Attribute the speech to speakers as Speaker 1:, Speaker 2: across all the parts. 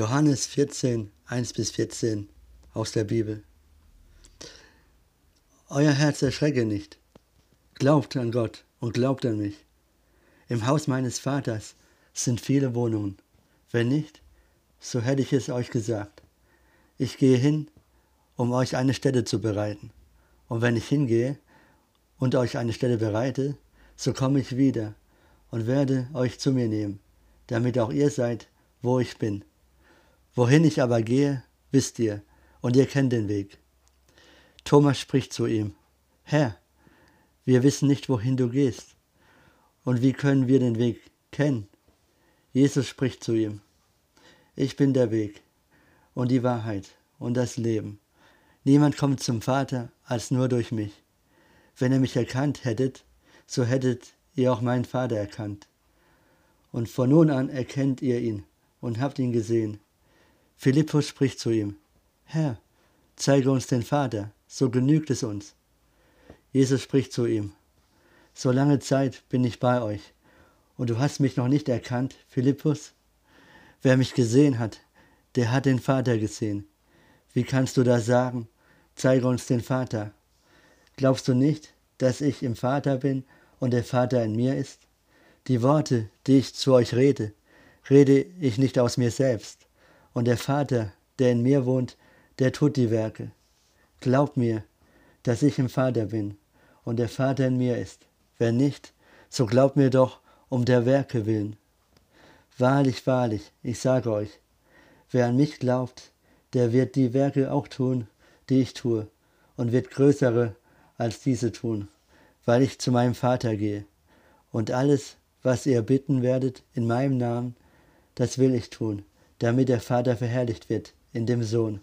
Speaker 1: Johannes 14, 1 bis 14 aus der Bibel. Euer Herz erschrecke nicht. Glaubt an Gott und glaubt an mich. Im Haus meines Vaters sind viele Wohnungen. Wenn nicht, so hätte ich es euch gesagt. Ich gehe hin, um euch eine Stätte zu bereiten. Und wenn ich hingehe und euch eine Stätte bereite, so komme ich wieder und werde euch zu mir nehmen, damit auch ihr seid, wo ich bin. Wohin ich aber gehe, wisst ihr, und ihr kennt den Weg. Thomas spricht zu ihm, Herr, wir wissen nicht, wohin du gehst, und wie können wir den Weg kennen? Jesus spricht zu ihm, ich bin der Weg und die Wahrheit und das Leben. Niemand kommt zum Vater als nur durch mich. Wenn ihr mich erkannt hättet, so hättet ihr auch meinen Vater erkannt. Und von nun an erkennt ihr ihn und habt ihn gesehen. Philippus spricht zu ihm, Herr, zeige uns den Vater, so genügt es uns. Jesus spricht zu ihm, so lange Zeit bin ich bei euch, und du hast mich noch nicht erkannt, Philippus? Wer mich gesehen hat, der hat den Vater gesehen. Wie kannst du da sagen, zeige uns den Vater? Glaubst du nicht, dass ich im Vater bin und der Vater in mir ist? Die Worte, die ich zu euch rede, rede ich nicht aus mir selbst. Und der Vater, der in mir wohnt, der tut die Werke. Glaubt mir, dass ich im Vater bin und der Vater in mir ist. Wenn nicht, so glaubt mir doch um der Werke willen. Wahrlich, wahrlich, ich sage euch, wer an mich glaubt, der wird die Werke auch tun, die ich tue, und wird größere als diese tun, weil ich zu meinem Vater gehe. Und alles, was ihr bitten werdet in meinem Namen, das will ich tun, damit der Vater verherrlicht wird in dem Sohn.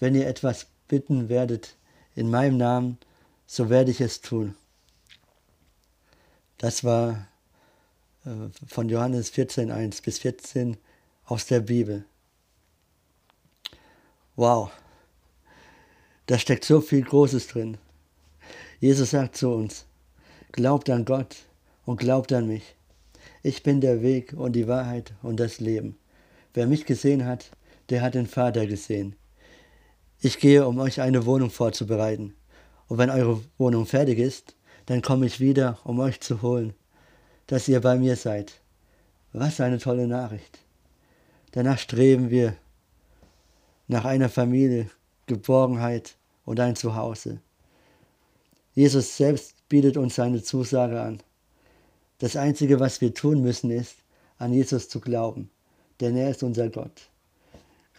Speaker 1: Wenn ihr etwas bitten werdet in meinem Namen, so werde ich es tun. Das war äh, von Johannes 14, 1 bis 14 aus der Bibel. Wow, da steckt so viel Großes drin. Jesus sagt zu uns, glaubt an Gott und glaubt an mich. Ich bin der Weg und die Wahrheit und das Leben. Wer mich gesehen hat, der hat den Vater gesehen. Ich gehe, um euch eine Wohnung vorzubereiten. Und wenn eure Wohnung fertig ist, dann komme ich wieder, um euch zu holen, dass ihr bei mir seid. Was eine tolle Nachricht. Danach streben wir nach einer Familie, Geborgenheit und ein Zuhause. Jesus selbst bietet uns seine Zusage an. Das Einzige, was wir tun müssen, ist, an Jesus zu glauben, denn er ist unser Gott.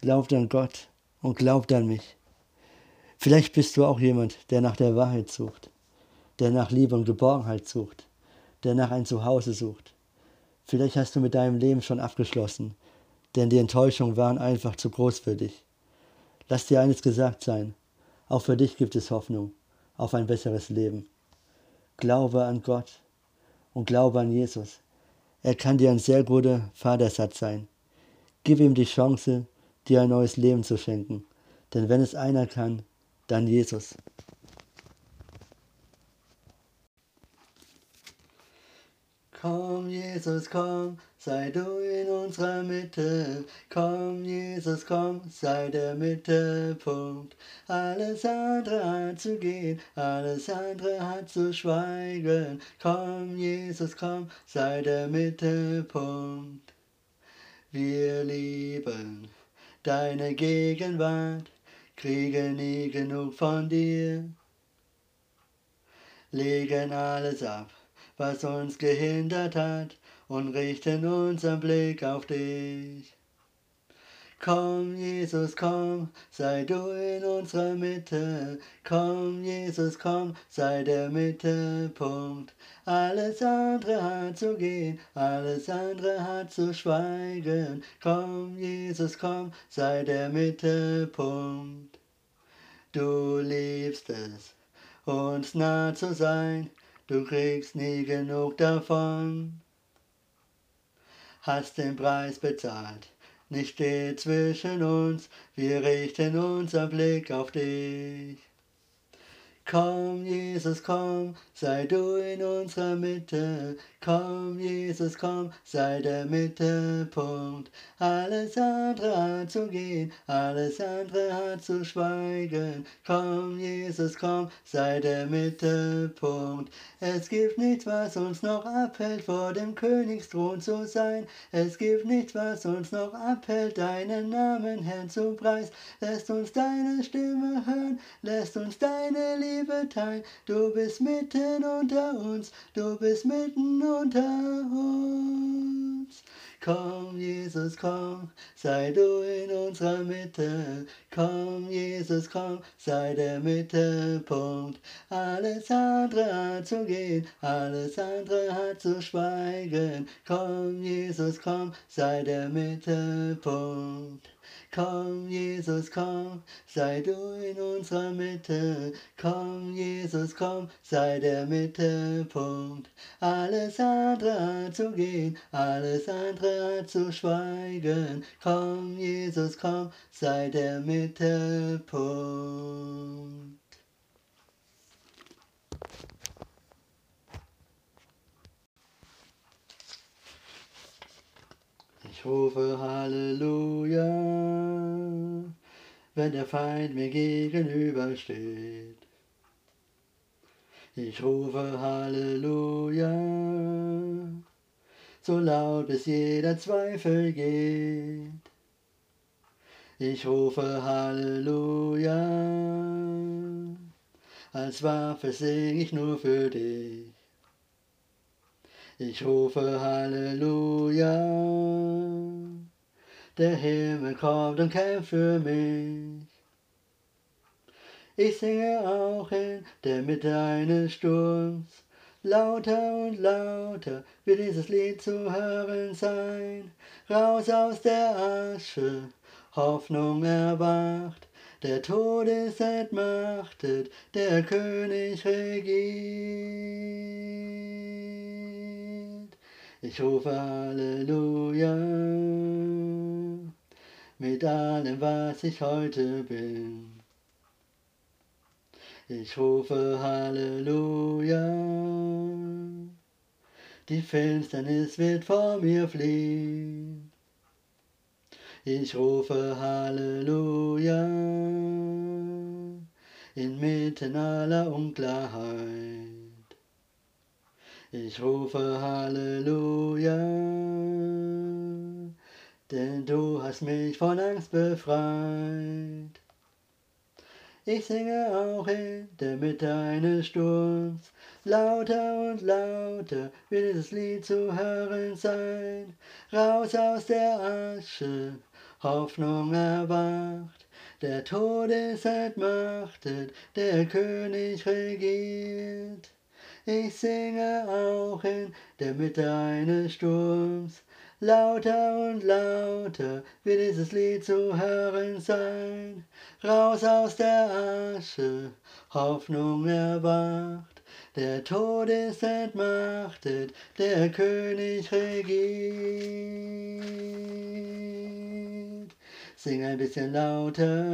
Speaker 1: Glaubt an Gott und glaubt an mich. Vielleicht bist du auch jemand, der nach der Wahrheit sucht, der nach Liebe und Geborgenheit sucht, der nach ein Zuhause sucht. Vielleicht hast du mit deinem Leben schon abgeschlossen, denn die Enttäuschungen waren einfach zu groß für dich. Lass dir eines gesagt sein, auch für dich gibt es Hoffnung auf ein besseres Leben. Glaube an Gott und glaube an Jesus. Er kann dir ein sehr guter Vatersatz sein. Gib ihm die Chance, dir ein neues Leben zu schenken. Denn wenn es einer kann, dann Jesus. Komm, Jesus, komm, sei du in unserer Mitte. Komm, Jesus, komm, sei der Mittelpunkt. Alles andere hat zu gehen, alles andere hat zu schweigen. Komm, Jesus, komm, sei der Mittelpunkt. Wir lieben deine Gegenwart, kriegen nie genug von dir. Legen alles ab was uns gehindert hat, und richten unseren Blick auf dich. Komm, Jesus, komm, sei du in unserer Mitte. Komm, Jesus, komm, sei der Mittelpunkt. Alles andere hat zu gehen, alles andere hat zu schweigen. Komm, Jesus, komm, sei der Mittelpunkt. Du liebst es, uns nah zu sein, du kriegst nie genug davon. Hast den Preis bezahlt, nicht steht zwischen uns, wir richten unser Blick auf dich. Komm, Jesus, komm, sei du in unserer Mitte. Komm, Jesus, komm, sei der Mittelpunkt. Alles andere hat zu gehen, alles andere hat zu schweigen. Komm, Jesus, komm, sei der Mittelpunkt. Es gibt nichts, was uns noch abhält, vor dem Königsthron zu sein. Es gibt nichts, was uns noch abhält, deinen Namen, Herrn, zu preis. Lässt uns deine Stimme hören, lässt uns deine Liebe teilen. Du bist mitten unter uns, du bist mitten unter uns. Komm, Jesus, komm, sei du in unserer Mitte. Komm, Jesus, komm, sei der Mittelpunkt. Alles andere hat zu gehen, alles andere hat zu schweigen. Komm, Jesus, komm, sei der Mittelpunkt. Komm, Jesus, komm, sei du in unserer Mitte. Komm, Jesus, komm, sei der Mittelpunkt. Alles andere hat zu gehen, alles andere hat zu schweigen. Komm, Jesus, komm, sei der Mittelpunkt. Ich rufe Halleluja, wenn der Feind mir gegenübersteht. Ich rufe Halleluja, so laut bis jeder Zweifel geht. Ich rufe Halleluja, als Waffe sing ich nur für dich. Ich rufe Halleluja, der Himmel kommt und kämpft für mich. Ich singe auch in der Mitte eines Sturms, lauter und lauter wird dieses Lied zu hören sein. Raus aus der Asche, Hoffnung erwacht, der Tod ist entmachtet, der König regiert. Ich rufe Halleluja mit allem, was ich heute bin. Ich rufe Halleluja, die Finsternis wird vor mir fliehen. Ich rufe Halleluja, inmitten aller Unklarheit. Ich rufe Halleluja, denn du hast mich von Angst befreit. Ich singe auch in der Mitte eines Sturms, lauter und lauter wird dieses Lied zu hören sein. Raus aus der Asche, Hoffnung erwacht, der Tod ist entmachtet, der König regiert. Ich singe auch in der Mitte eines Sturms, Lauter und lauter wird dieses Lied zu hören sein. Raus aus der Asche, Hoffnung erwacht. Der Tod ist entmachtet, der König regiert. Sing ein bisschen lauter.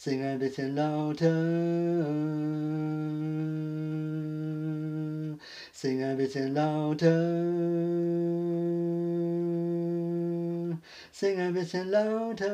Speaker 1: Sing ein bisschen lauter. Sing ein bisschen lauter. Sing ein bisschen lauter.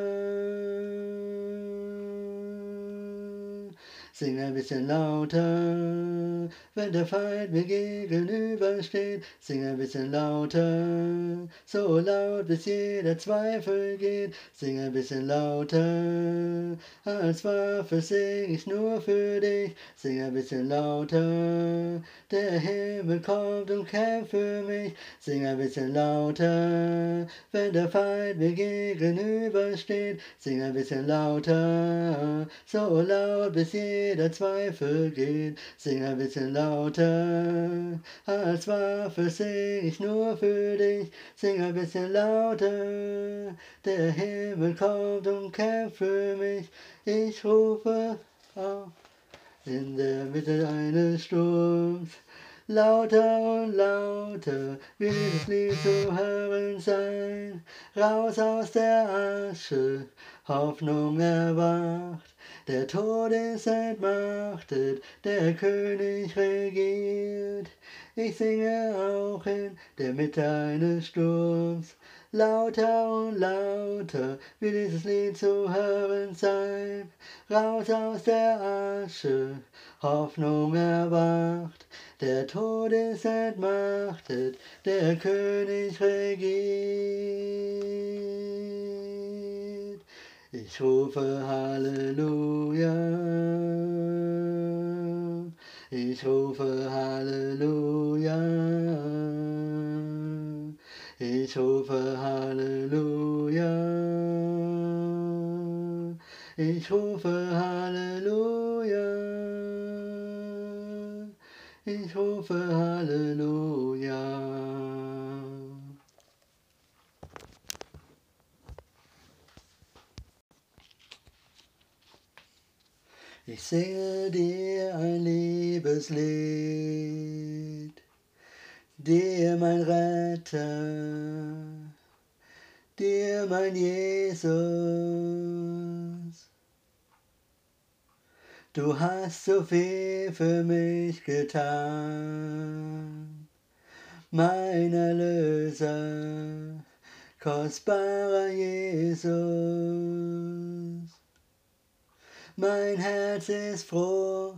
Speaker 1: Sing ein bisschen lauter, wenn der Feind mir gegenübersteht. Sing ein bisschen lauter, so laut bis jeder Zweifel geht. Sing ein bisschen lauter, als Waffe sing ich nur für dich. Sing ein bisschen lauter, der Himmel kommt und kämpft für mich. Sing ein bisschen lauter, wenn der Feind mir gegenübersteht. Sing ein bisschen lauter, so laut bis jeder jeder Zweifel geht, sing ein bisschen lauter. Als Waffe sing ich nur für dich, sing ein bisschen lauter. Der Himmel kommt und kämpft für mich, ich rufe auf in der Mitte eines Sturms. Lauter und lauter wird das Lied zu hören sein. Raus aus der Asche, Hoffnung erwacht, der Tod ist entmachtet, der König regiert. Ich singe auch in der Mitte eines Sturms, lauter und lauter will dieses Lied zu hören sein. Raus aus der Asche, Hoffnung erwacht, der Tod ist entmachtet, der König regiert. Ich rufe Halleluja. Ich rufe Halleluja. Ich rufe Halleluja. Ich rufe Halleluja. Ich rufe Halleluja. Ich rufe Halleluja. Singe dir ein Liebeslied, dir mein Retter, dir mein Jesus. Du hast so viel für mich getan, mein Erlöser, kostbarer Jesus. Mein Herz ist froh,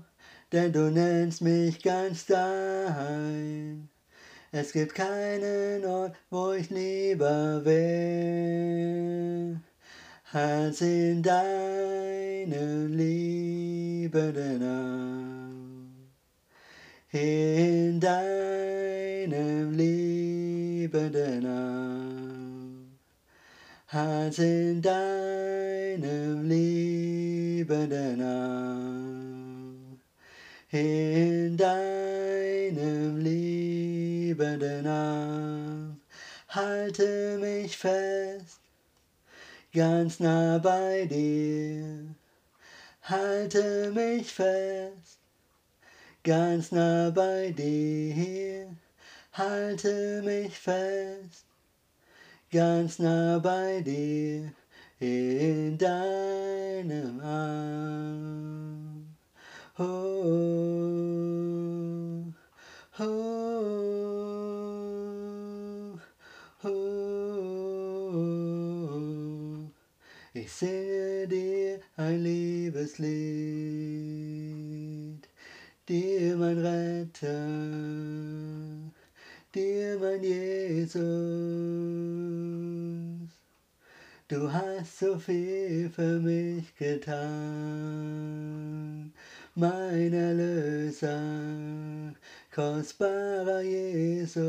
Speaker 1: denn du nennst mich ganz dein. Es gibt keinen Ort, wo ich lieber wär, als in deinem liebenden Arm. In deinem liebenden Arm. Als in deinem liebenden Arm. In deinem liebenden Arm. Halte mich fest, ganz nah bei dir. Halte mich fest, ganz nah bei dir. Halte mich fest, ganz nah bei dir in deinem Arm. Oh, oh, oh. Ich singe dir ein Liebeslied, dir mein Retter, dir mein Jesus. Du hast so viel für mich getan, mein Erlöser, kostbarer Jesus.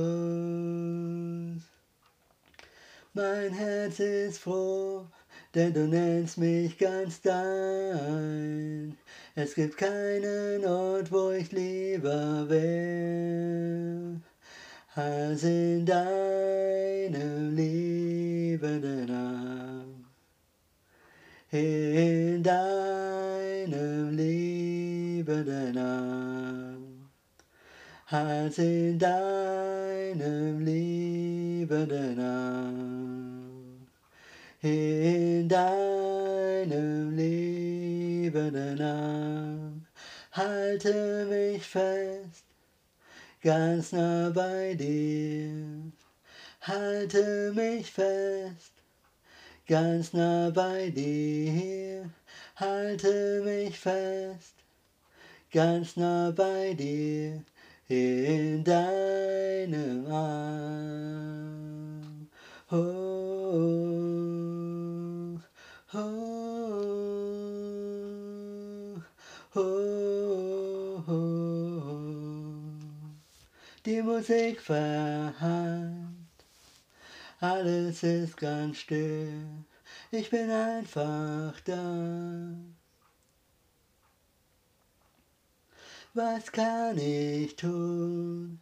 Speaker 1: Mein Herz ist froh, denn du nennst mich ganz dein. Es gibt keinen Ort, wo ich lieber wär, als in deinem liebenden Arm. In deinem liebenden Arm. Als in deinem liebenden Arm. In deinem liebenden Arm. Halte mich fest, ganz nah bei dir. Halte mich fest, ganz nah bei dir. Halte mich fest, ganz nah bei dir in deinem Arm. Oh, oh, oh, Die Musik verhallt, alles ist ganz still, ich bin einfach da. Was kann ich tun?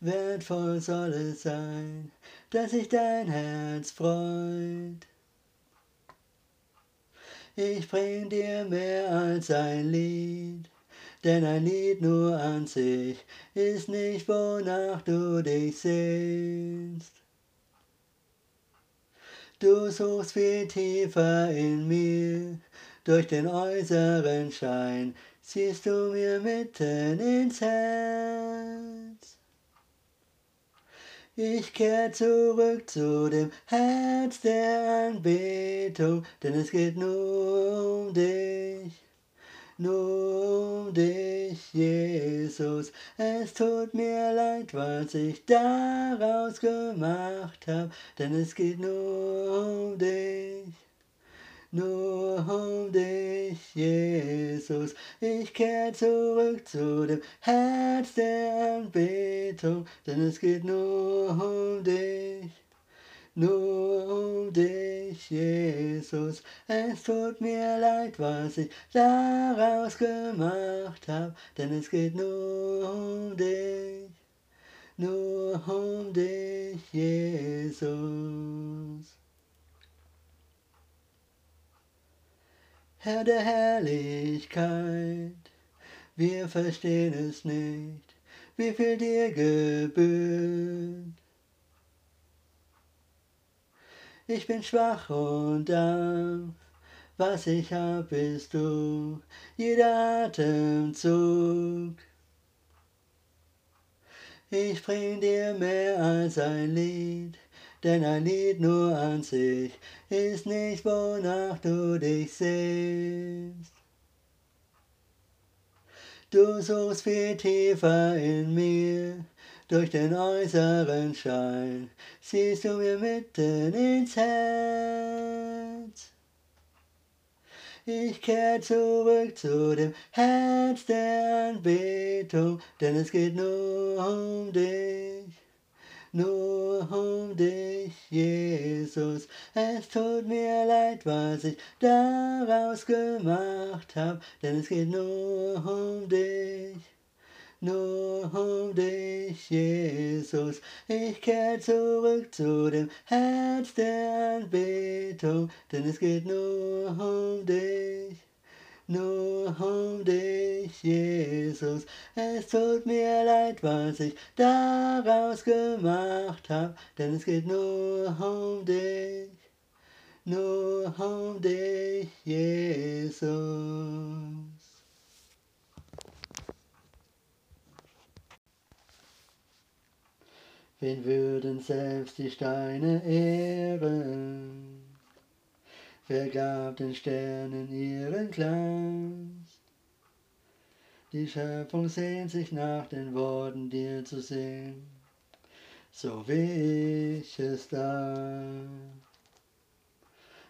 Speaker 1: Wertvoll soll es sein, dass sich dein Herz freut. Ich bring dir mehr als ein Lied, denn ein Lied nur an sich ist nicht, wonach du dich sehnst. Du suchst viel tiefer in mir, durch den äußeren Schein siehst du mir mitten ins Herz. Ich kehr zurück zu dem Herz der Anbetung, denn es geht nur um dich, nur um dich, Jesus. Es tut mir leid, was ich daraus gemacht hab, denn es geht nur um dich nur um dich, Jesus. Ich kehr zurück zu dem Herz der Anbetung, denn es geht nur um dich. Nur um dich, Jesus. Es tut mir leid, was ich daraus gemacht hab, denn es geht nur um dich. Nur um dich, Jesus. Herr der Herrlichkeit, wir verstehen es nicht, wie viel dir gebührt. Ich bin schwach und arm, was ich hab, bist du, jeder Atemzug. Ich bring dir mehr als ein Lied, denn ein Lied nur an sich ist nicht, wonach du dich sehnst. Du suchst viel tiefer in mir, durch den äußeren Schein siehst du mir mitten ins Herz. Ich kehr zurück zu dem Herz der Anbetung, denn es geht nur um dich nur um dich, Jesus. Es tut mir leid, was ich daraus gemacht hab, denn es geht nur um dich. Nur um dich, Jesus. Ich kehr zurück zu dem Herz der Anbetung, denn es geht nur um dich nur um dich, Jesus. Es tut mir leid, was ich daraus gemacht hab, denn es geht nur um dich, nur um dich, Jesus. Wen würden selbst die Steine ehren? Wer gab den Sternen ihren Glanz? Die Schöpfung sehnt sich nach den Worten, dir zu sehen, so wie ich es da.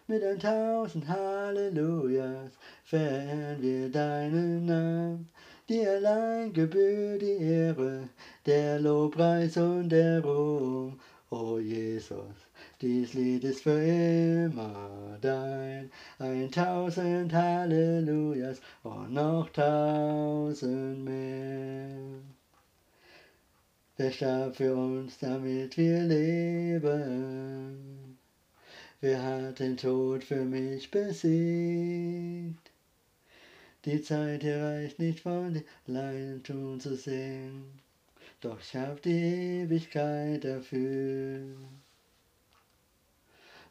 Speaker 1: Mit ein tausend Hallelujahs verehren wir deinen Namen, dir allein gebührt die Ehre, der Lobpreis und der Ruhm, o Jesus. Dies Lied ist für immer dein, ein tausend Hallelujahs und noch tausend mehr. Wer starb für uns, damit wir leben? Wer hat den Tod für mich besiegt? Die Zeit reicht nicht von dir allein tun zu sehen, doch ich hab die Ewigkeit dafür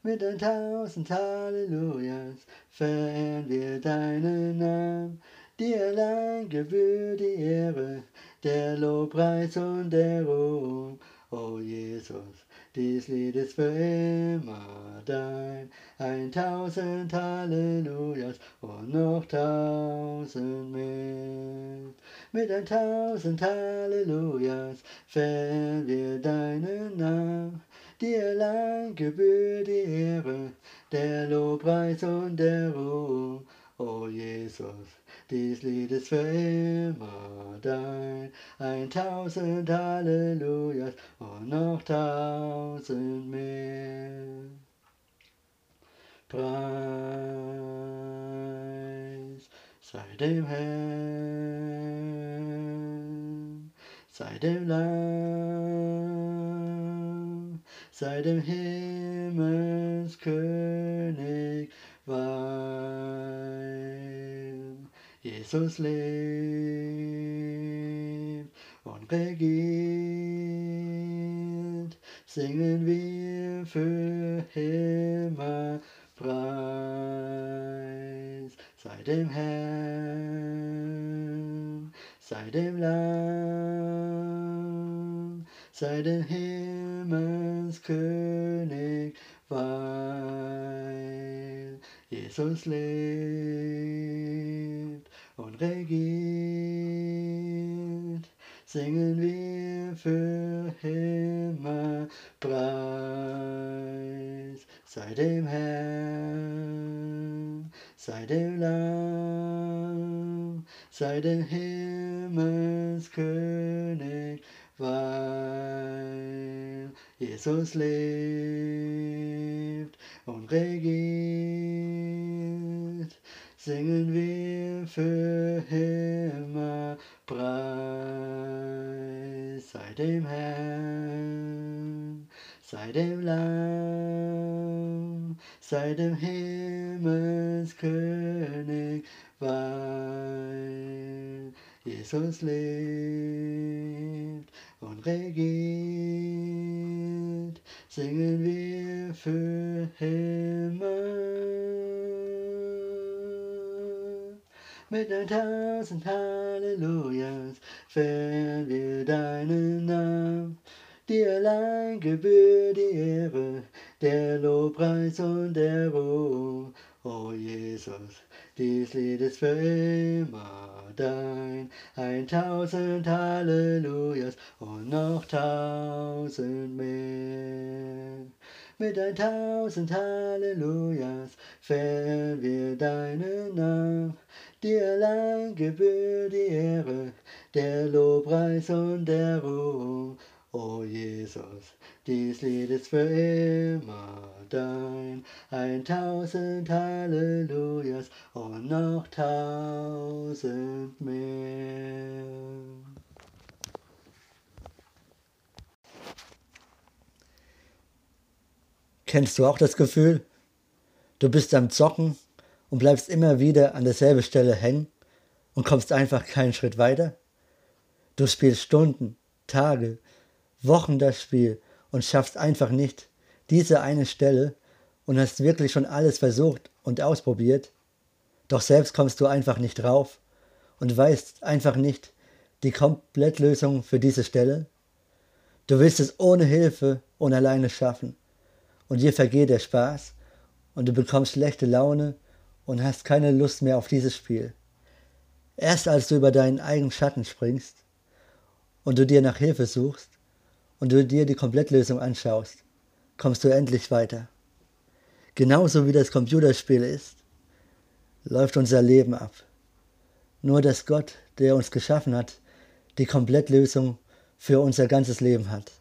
Speaker 1: mit ein tausend Hallelujahs verehren wir deinen Namen. Dir allein gebührt die Ehre, der Lobpreis und der Ruhm. O Jesus, dies Lied ist für immer dein. Ein tausend Hallelujahs und noch tausend mehr. Mit ein tausend Hallelujahs verehren wir deinen Namen. Dir allein gebührt die Ehre, der Lobpreis und der Ruhm. O Jesus, dies Lied ist für immer dein. Ein tausend Hallelujahs und noch tausend mehr. Preis sei dem Herrn, sei dem Lamm sei dem Himmelskönig weil Jesus lebt und regiert singen wir für immer Preis. Sei dem Herrn, sei dem Lamm, sei dem Himmelskönig, weil Jesus lebt regiert, singen wir für immer Preis. Sei dem Herrn, sei dem Lamm, sei dem Himmelskönig, weil Jesus lebt und regiert, singen wir für immer Preis. Sei dem Herrn, sei dem Lamm, sei dem Himmelskönig, weil Jesus lebt und regiert, singen wir für immer. Mit ein tausend Hallelujahs feiern wir deinen Namen. Dir allein gebührt die Ehre, der Lobpreis und der Ruhm. O Jesus, dies Lied ist für immer dein. Ein tausend Hallelujahs und noch tausend mehr. Mit ein tausend Hallelujahs feiern wir deinen Namen. Dir allein gebührt die Ehre, der Lobpreis und der Ruhm. O Jesus, dies Lied ist für immer dein. Ein tausend Hallelujahs und noch tausend mehr. Kennst du auch das Gefühl? Du bist am Zocken und bleibst immer wieder an derselben Stelle hängen und kommst einfach keinen Schritt weiter? Du spielst Stunden, Tage, Wochen das Spiel und schaffst einfach nicht diese eine Stelle und hast wirklich schon alles versucht und ausprobiert, doch selbst kommst du einfach nicht drauf und weißt einfach nicht die Komplettlösung für diese Stelle. Du willst es ohne Hilfe und alleine schaffen und dir vergeht der Spaß und du bekommst schlechte Laune und hast keine Lust mehr auf dieses Spiel. Erst als du über deinen eigenen Schatten springst und du dir nach Hilfe suchst, und du dir die Komplettlösung anschaust, kommst du endlich weiter. Genauso wie das Computerspiel ist, läuft unser Leben ab. Nur dass Gott, der uns geschaffen hat, die Komplettlösung für unser ganzes Leben hat.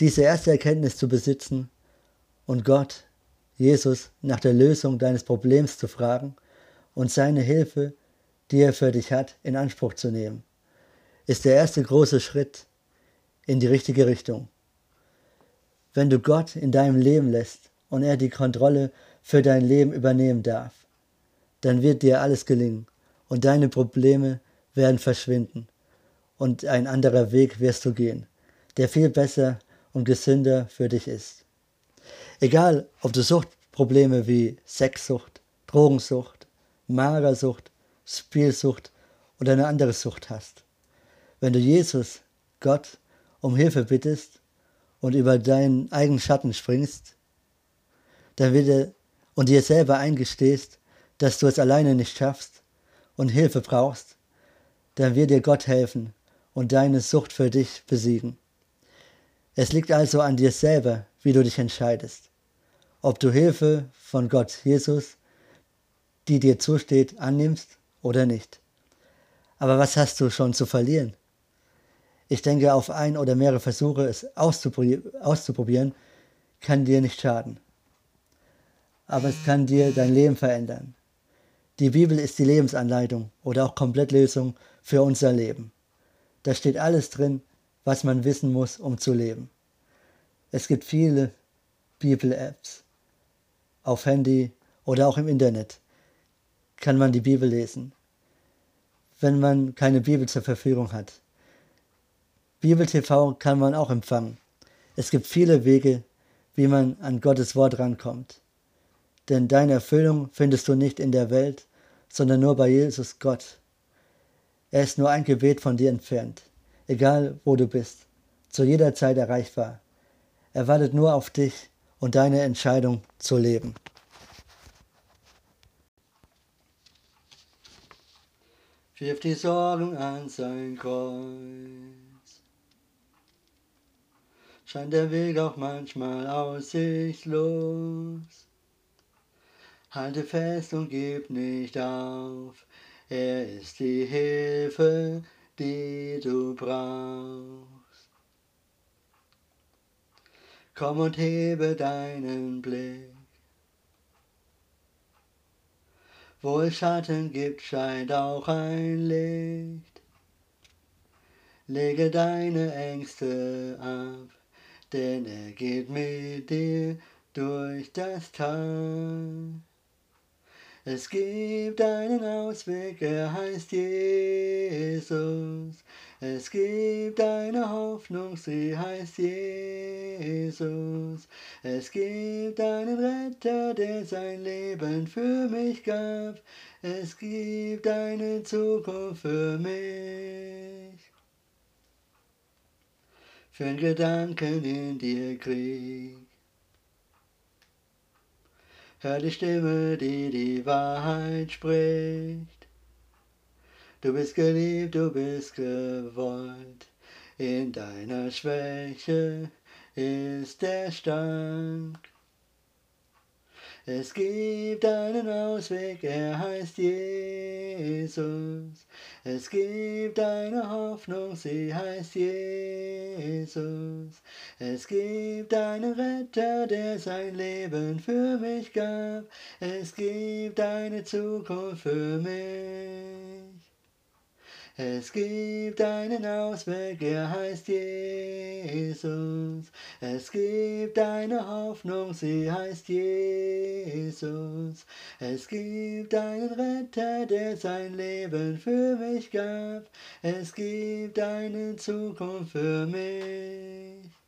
Speaker 1: Diese erste Erkenntnis zu besitzen und Gott, Jesus, nach der Lösung deines Problems zu fragen und seine Hilfe, die er für dich hat, in Anspruch zu nehmen, ist der erste große Schritt in die richtige Richtung. Wenn du Gott in deinem Leben lässt und er die Kontrolle für dein Leben übernehmen darf, dann wird dir alles gelingen und deine Probleme werden verschwinden und ein anderer Weg wirst du gehen, der viel besser und gesünder für dich ist. Egal, ob du Suchtprobleme wie Sexsucht, Drogensucht, Magersucht, Spielsucht oder eine andere Sucht hast. Wenn du Jesus, Gott um Hilfe bittest und über deinen eigenen Schatten springst, dann wird er und dir selber eingestehst, dass du es alleine nicht schaffst und Hilfe brauchst, dann wird dir Gott helfen und deine Sucht für dich besiegen. Es liegt also an dir selber, wie du dich entscheidest, ob du Hilfe von Gott Jesus, die dir zusteht, annimmst oder nicht. Aber was hast du schon zu verlieren? Ich denke, auf ein oder mehrere Versuche es auszuprobieren, kann dir nicht schaden. Aber es kann dir dein Leben verändern. Die Bibel ist die Lebensanleitung oder auch Komplettlösung für unser Leben. Da steht alles drin, was man wissen muss, um zu leben. Es gibt viele Bibel-Apps. Auf Handy oder auch im Internet kann man die Bibel lesen. Wenn man keine Bibel zur Verfügung hat, Bibel TV kann man auch empfangen. Es gibt viele Wege, wie man an Gottes Wort rankommt. Denn deine Erfüllung findest du nicht in der Welt, sondern nur bei Jesus Gott. Er ist nur ein Gebet von dir entfernt, egal wo du bist, zu jeder Zeit erreichbar. Er wartet nur auf dich und deine Entscheidung zu leben.
Speaker 2: Wirf die Sorgen an sein Kreuz. Scheint der Weg auch manchmal aussichtslos. Halte fest und gib nicht auf. Er ist die Hilfe, die du brauchst. Komm und hebe deinen Blick. Wo es Schatten gibt, scheint auch ein Licht. Lege deine Ängste ab, denn er geht mit dir durch das Tal. Es gibt einen Ausweg, er heißt Jesus. Es gibt eine Hoffnung, sie heißt Jesus. Es gibt einen Retter, der sein Leben für mich gab. Es gibt eine Zukunft für mich. Für ein Gedanken in dir Krieg. Die Stimme, die die Wahrheit spricht. Du bist geliebt, du bist gewollt. In deiner Schwäche ist der Stank. Es gibt einen Ausweg, er heißt Jesus. Es gibt eine Hoffnung, sie heißt Jesus. Es gibt einen Retter, der sein Leben für mich gab. Es gibt eine Zukunft für mich. Es gibt einen Ausweg, er heißt Jesus. Es gibt eine Hoffnung, sie heißt Jesus. Es gibt einen Retter, der sein Leben für mich gab. Es gibt eine Zukunft für mich.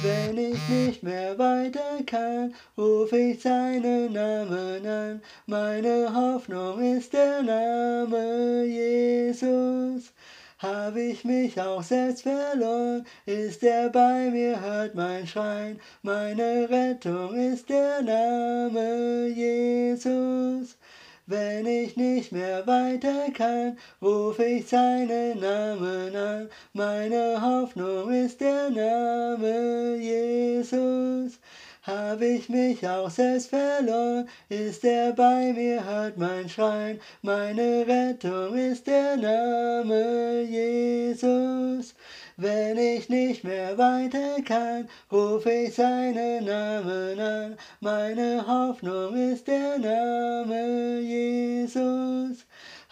Speaker 2: Wenn ich nicht mehr weiter kann, ruf ich seinen Namen an. Meine Hoffnung ist der Name Jesus. Hab ich mich auch selbst verloren, ist er bei mir, hört mein Schreien. Meine Rettung ist der Name Jesus. Wenn ich nicht mehr weiter kann, ruf ich seinen Namen an. Meine Hoffnung ist der Name Jesus. Hab ich mich auch selbst verloren, ist er bei mir, hört mein Schreien. Meine Rettung ist der Name Jesus. Wenn ich nicht mehr weiter kann, ruf ich seinen Namen an. Meine Hoffnung ist der Name Jesus.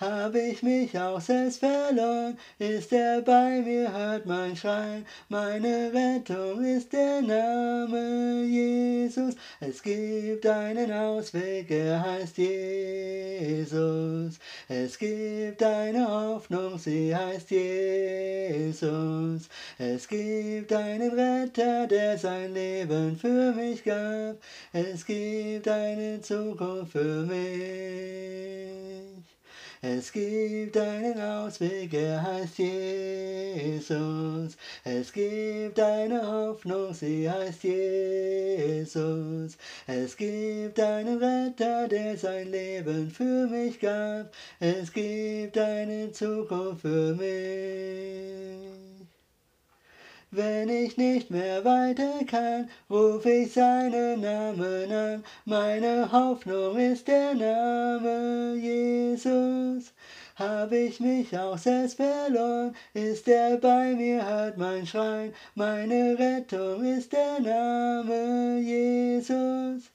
Speaker 2: Hab ich mich auch selbst verloren, ist er bei mir, hört mein Schreien. Meine Rettung ist der Name Jesus. Es gibt einen Ausweg, er heißt Jesus. Es gibt eine Hoffnung, sie heißt Jesus. Es gibt einen Retter, der sein Leben für mich gab. Es gibt eine Zukunft für mich. Es gibt einen Ausweg, er heißt Jesus. Es gibt eine Hoffnung, sie heißt Jesus. Es gibt einen Retter, der sein Leben für mich gab. Es gibt eine Zukunft für mich. Wenn ich nicht mehr weiter kann, ruf ich seinen Namen an. Meine Hoffnung ist der Name Jesus. Hab ich mich auch selbst verloren, ist er bei mir, hört mein Schreien. Meine Rettung ist der Name Jesus.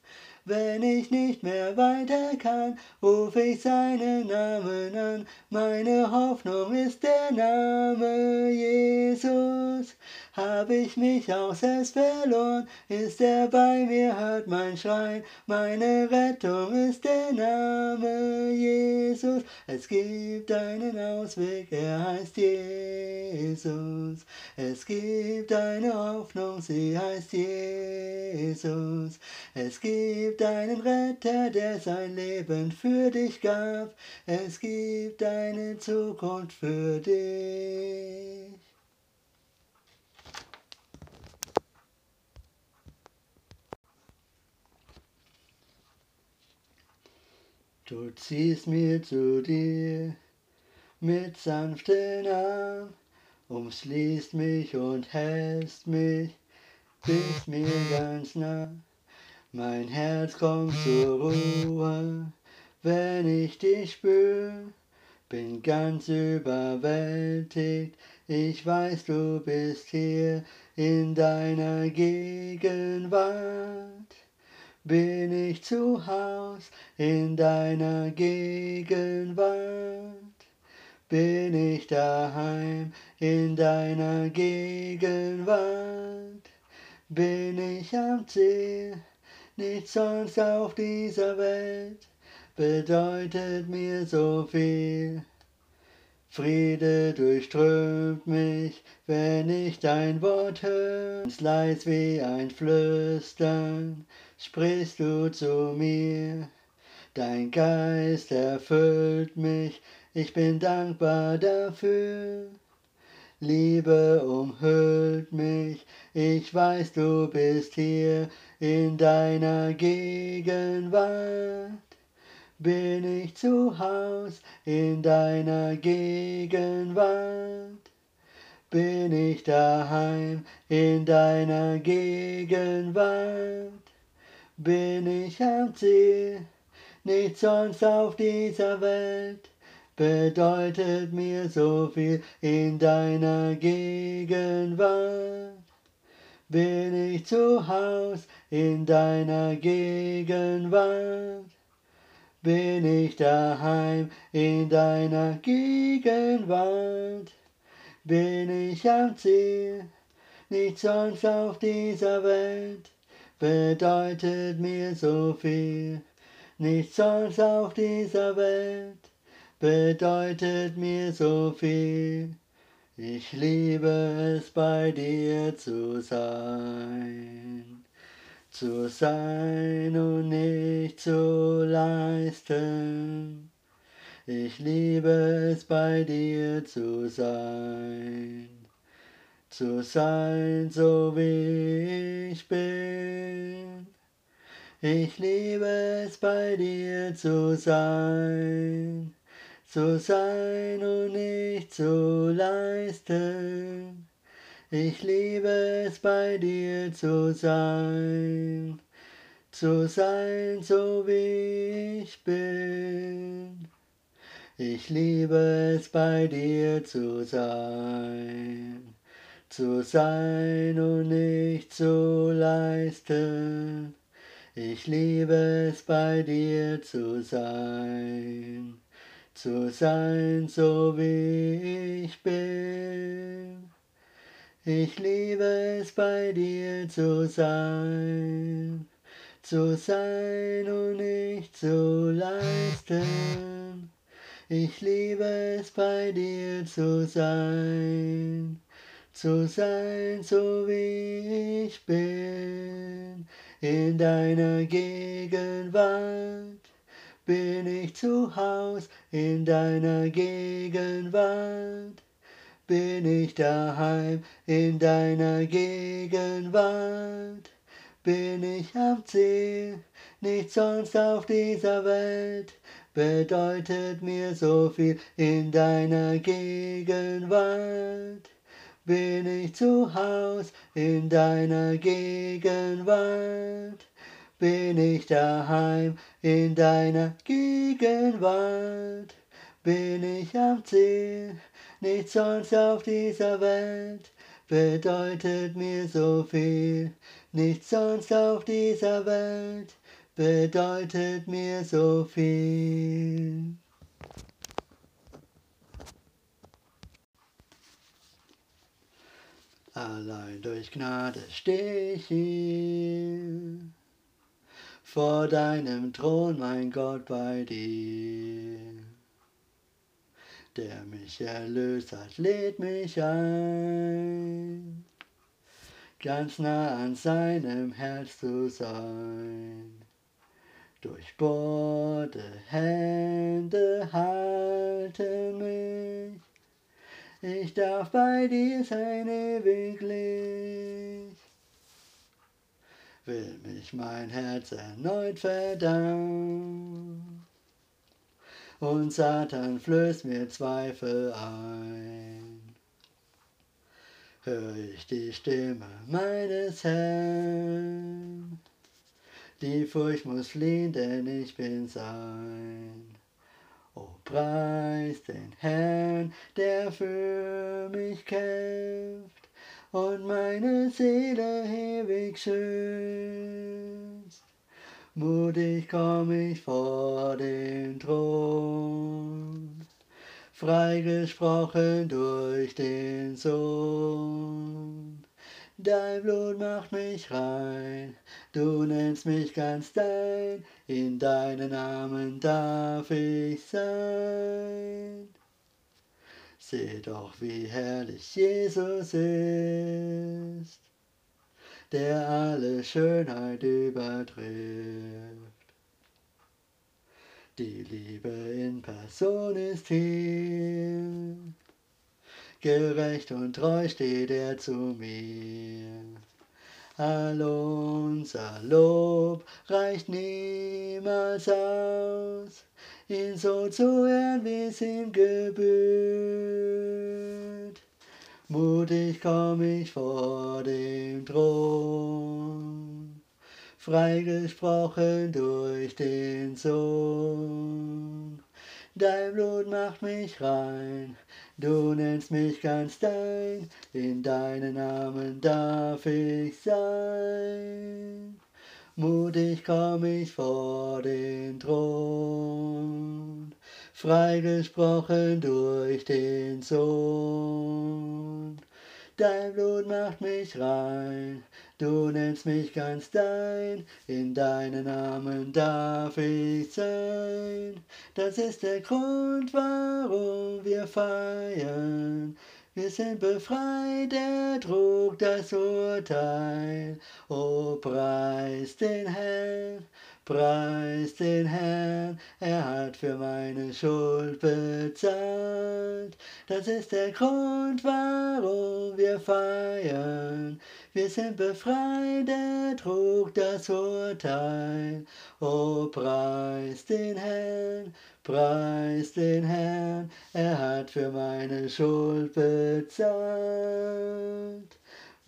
Speaker 2: Wenn ich nicht mehr weiter kann, ruf ich seinen Namen an. Meine Hoffnung ist der Name Jesus. Hab ich mich auch selbst verloren, ist er bei mir, hört mein Schreien. Meine Rettung ist der Name Jesus. Es gibt einen Ausweg, er heißt Jesus. Es gibt eine Hoffnung, sie heißt Jesus. Es gibt einen Retter, der sein Leben für dich gab. Es gibt eine Zukunft für dich. Du ziehst mir zu dir mit sanften Arm, umschließt mich und hältst mich bis mir ganz nah. Mein Herz kommt zur Ruhe, wenn ich dich spür, bin ganz überwältigt, ich weiß, du bist hier in deiner Gegenwart. Bin ich zu Haus in deiner Gegenwart? Bin ich daheim in deiner Gegenwart? Bin ich am Ziel? Nichts sonst auf dieser Welt bedeutet mir so viel. Friede durchströmt mich, wenn ich dein Wort höre, leis wie ein Flüstern, sprichst du zu mir. Dein Geist erfüllt mich, ich bin dankbar dafür. Liebe umhüllt mich, ich weiß, du bist hier in deiner Gegenwart. Bin ich zu Haus in deiner Gegenwart? Bin ich daheim in deiner Gegenwart? Bin ich am Ziel, nichts sonst auf dieser Welt bedeutet mir so viel in deiner Gegenwart. Bin ich zu Haus in deiner Gegenwart? Bin ich daheim in deiner Gegenwart? Bin ich am Ziel, nichts sonst auf dieser Welt bedeutet mir so viel, nichts sonst auf dieser Welt bedeutet mir so viel. Ich liebe es bei dir zu sein, zu sein und nicht zu leisten. Ich liebe es bei dir zu sein, zu sein so wie ich bin. Ich liebe es bei dir zu sein zu sein und nicht zu leisten. Ich liebe es bei dir zu sein, zu sein so wie ich bin. Ich liebe es bei dir zu sein, zu sein und nicht zu leisten. Ich liebe es bei dir zu sein zu sein, so wie ich bin. Ich liebe es bei dir zu sein, zu sein und nicht zu leisten. Ich liebe es bei dir zu sein, zu sein, so wie ich bin, in deiner Gegenwart bin ich zu Haus in deiner Gegenwart. Bin ich daheim in deiner Gegenwart. Bin ich am Ziel, nichts sonst auf dieser Welt bedeutet mir so viel in deiner Gegenwart. Bin ich zu Haus in deiner Gegenwart bin ich daheim in deiner Gegenwart. Bin ich am Ziel, nichts sonst auf dieser Welt bedeutet mir so viel. Nichts sonst auf dieser Welt bedeutet mir so viel. Allein durch Gnade steh ich hier vor deinem Thron, mein Gott, bei dir. Der mich erlöst hat, lädt mich ein, ganz nah an seinem Herz zu sein. Durchbohrte Hände halten mich, ich darf bei dir sein ewiglich will mich mein Herz erneut verdauen. Und Satan flößt mir Zweifel ein. Hör ich die Stimme meines Herrn. Die Furcht muss fliehen, denn ich bin sein. O preis den Herrn, der für mich kämpft und meine Seele ewig schützt. Mutig komm ich vor den Thron, freigesprochen durch den Sohn. Dein Blut macht mich rein, du nennst mich ganz dein, in deinen Namen darf ich sein. Seht doch, wie herrlich Jesus ist, der alle Schönheit übertrifft. Die Liebe in Person ist hier, gerecht und treu steht er zu mir. All unser Lob reicht niemals aus, ihn so zu ehren, wie es ihm gebührt. Mutig komm ich vor dem Thron, freigesprochen durch den Sohn. Dein Blut macht mich rein, du nennst mich ganz dein, in deinen Namen darf ich sein. Mutig komm ich vor den Thron, freigesprochen durch den Sohn. Dein Blut macht mich rein, du nennst mich ganz dein, in deinen Namen darf ich sein. Das ist der Grund, warum wir feiern, wir sind befreit, er trug das Urteil. O preis den Herrn, preis den Herrn, er hat für meine Schuld bezahlt. Das ist der Grund, warum wir feiern. Wir sind befreit, er trug das Urteil. O preis den Herrn, Preis den Herrn, er hat für meine Schuld bezahlt.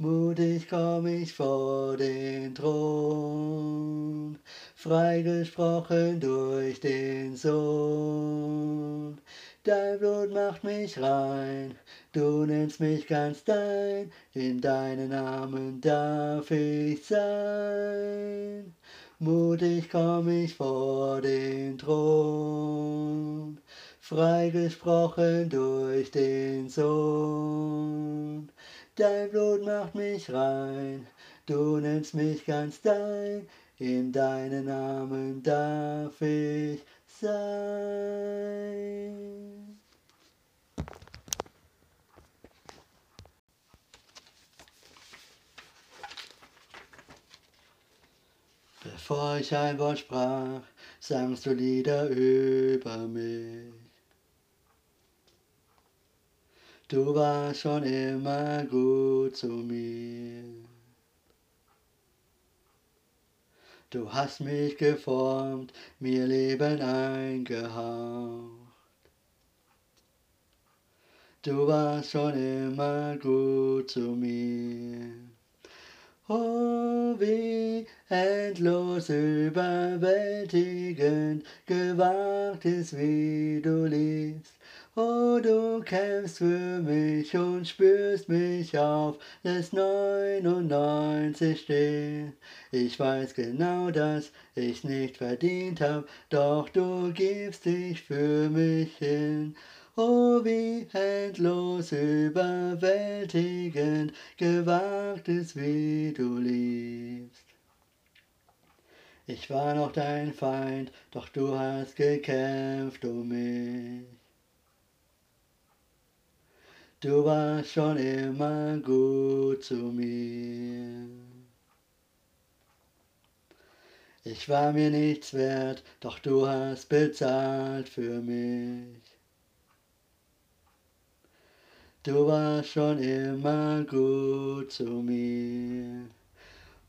Speaker 2: Mutig komm ich vor den Thron, freigesprochen durch den Sohn. Dein Blut macht mich rein, du nennst mich ganz dein, in deinen Namen darf ich sein. Mutig komm ich vor den Thron, freigesprochen durch den Sohn. Dein Blut macht mich rein, du nennst mich ganz dein, in deinen Namen darf ich sein. Bevor ich ein Wort sprach, sangst du Lieder über mich. Du warst schon immer gut zu mir. Du hast mich geformt, mir Leben eingehaucht. Du warst schon immer gut zu mir. Oh, wie endlos überwältigend gewagt ist, wie du liebst. Oh, du kämpfst für mich und spürst mich auf, lässt 99 stehen. Ich weiß genau, dass ich's nicht verdient hab, doch du gibst dich für mich hin. Oh, wie endlos überwältigend gewagt ist, wie du liebst. Ich war noch dein Feind, doch du hast gekämpft um mich. Du warst schon immer gut zu mir. Ich war mir nichts wert, doch du hast bezahlt für mich. Du warst schon immer gut zu mir.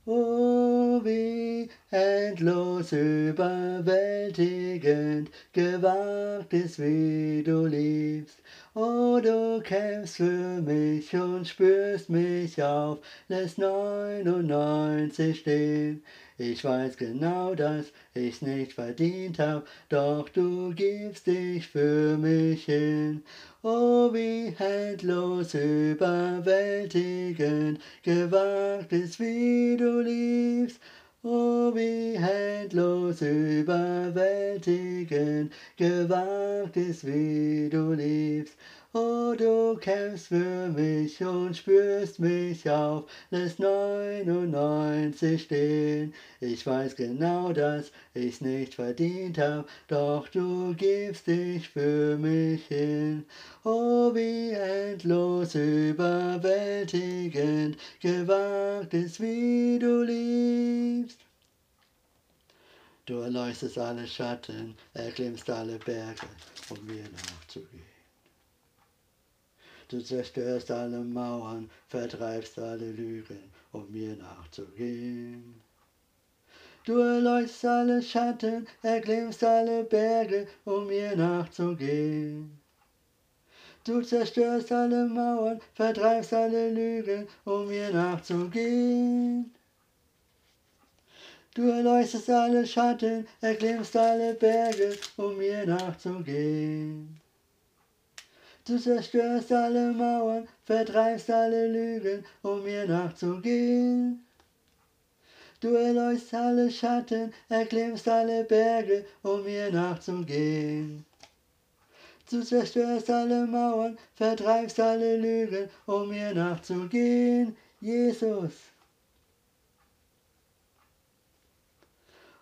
Speaker 2: Oh, wie endlos überwältigend gewagt ist, wie du liebst. Oh, du kämpfst für mich und spürst mich auf, lässt 99 stehen. Ich weiß genau, dass ich's nicht verdient hab, doch du gibst dich für mich hin. Oh, wie endlos überwältigend gewagt ist, wie du liebst. Oh, wie endlos überwältigend gewagt ist, wie du liebst. Oh, du kämpfst für mich und spürst mich auf, lässt 99 stehen. Ich weiß genau, dass ich's nicht verdient hab, doch du gibst dich für mich hin. Oh, wie endlos überwältigend gewagt ist, wie du liebst. Du erleuchtest alle Schatten, erklimmst alle Berge, um mir nachzugehen. Du zerstörst alle Mauern, vertreibst alle Lügen, um mir nachzugehen. Du erleuchtest alle Schatten, erklimmst alle Berge, um mir nachzugehen. Du zerstörst alle Mauern, vertreibst alle Lügen, um mir nachzugehen. Du erleuchtest alle Schatten, erklimmst alle Berge, um mir nachzugehen. Du zerstörst alle Mauern, vertreibst alle Lügen, um mir nachzugehen. Du erleuchtest alle Schatten, erklimmst alle Berge, um mir nachzugehen. Du zerstörst alle Mauern, vertreibst alle Lügen, um mir nachzugehen. Jesus.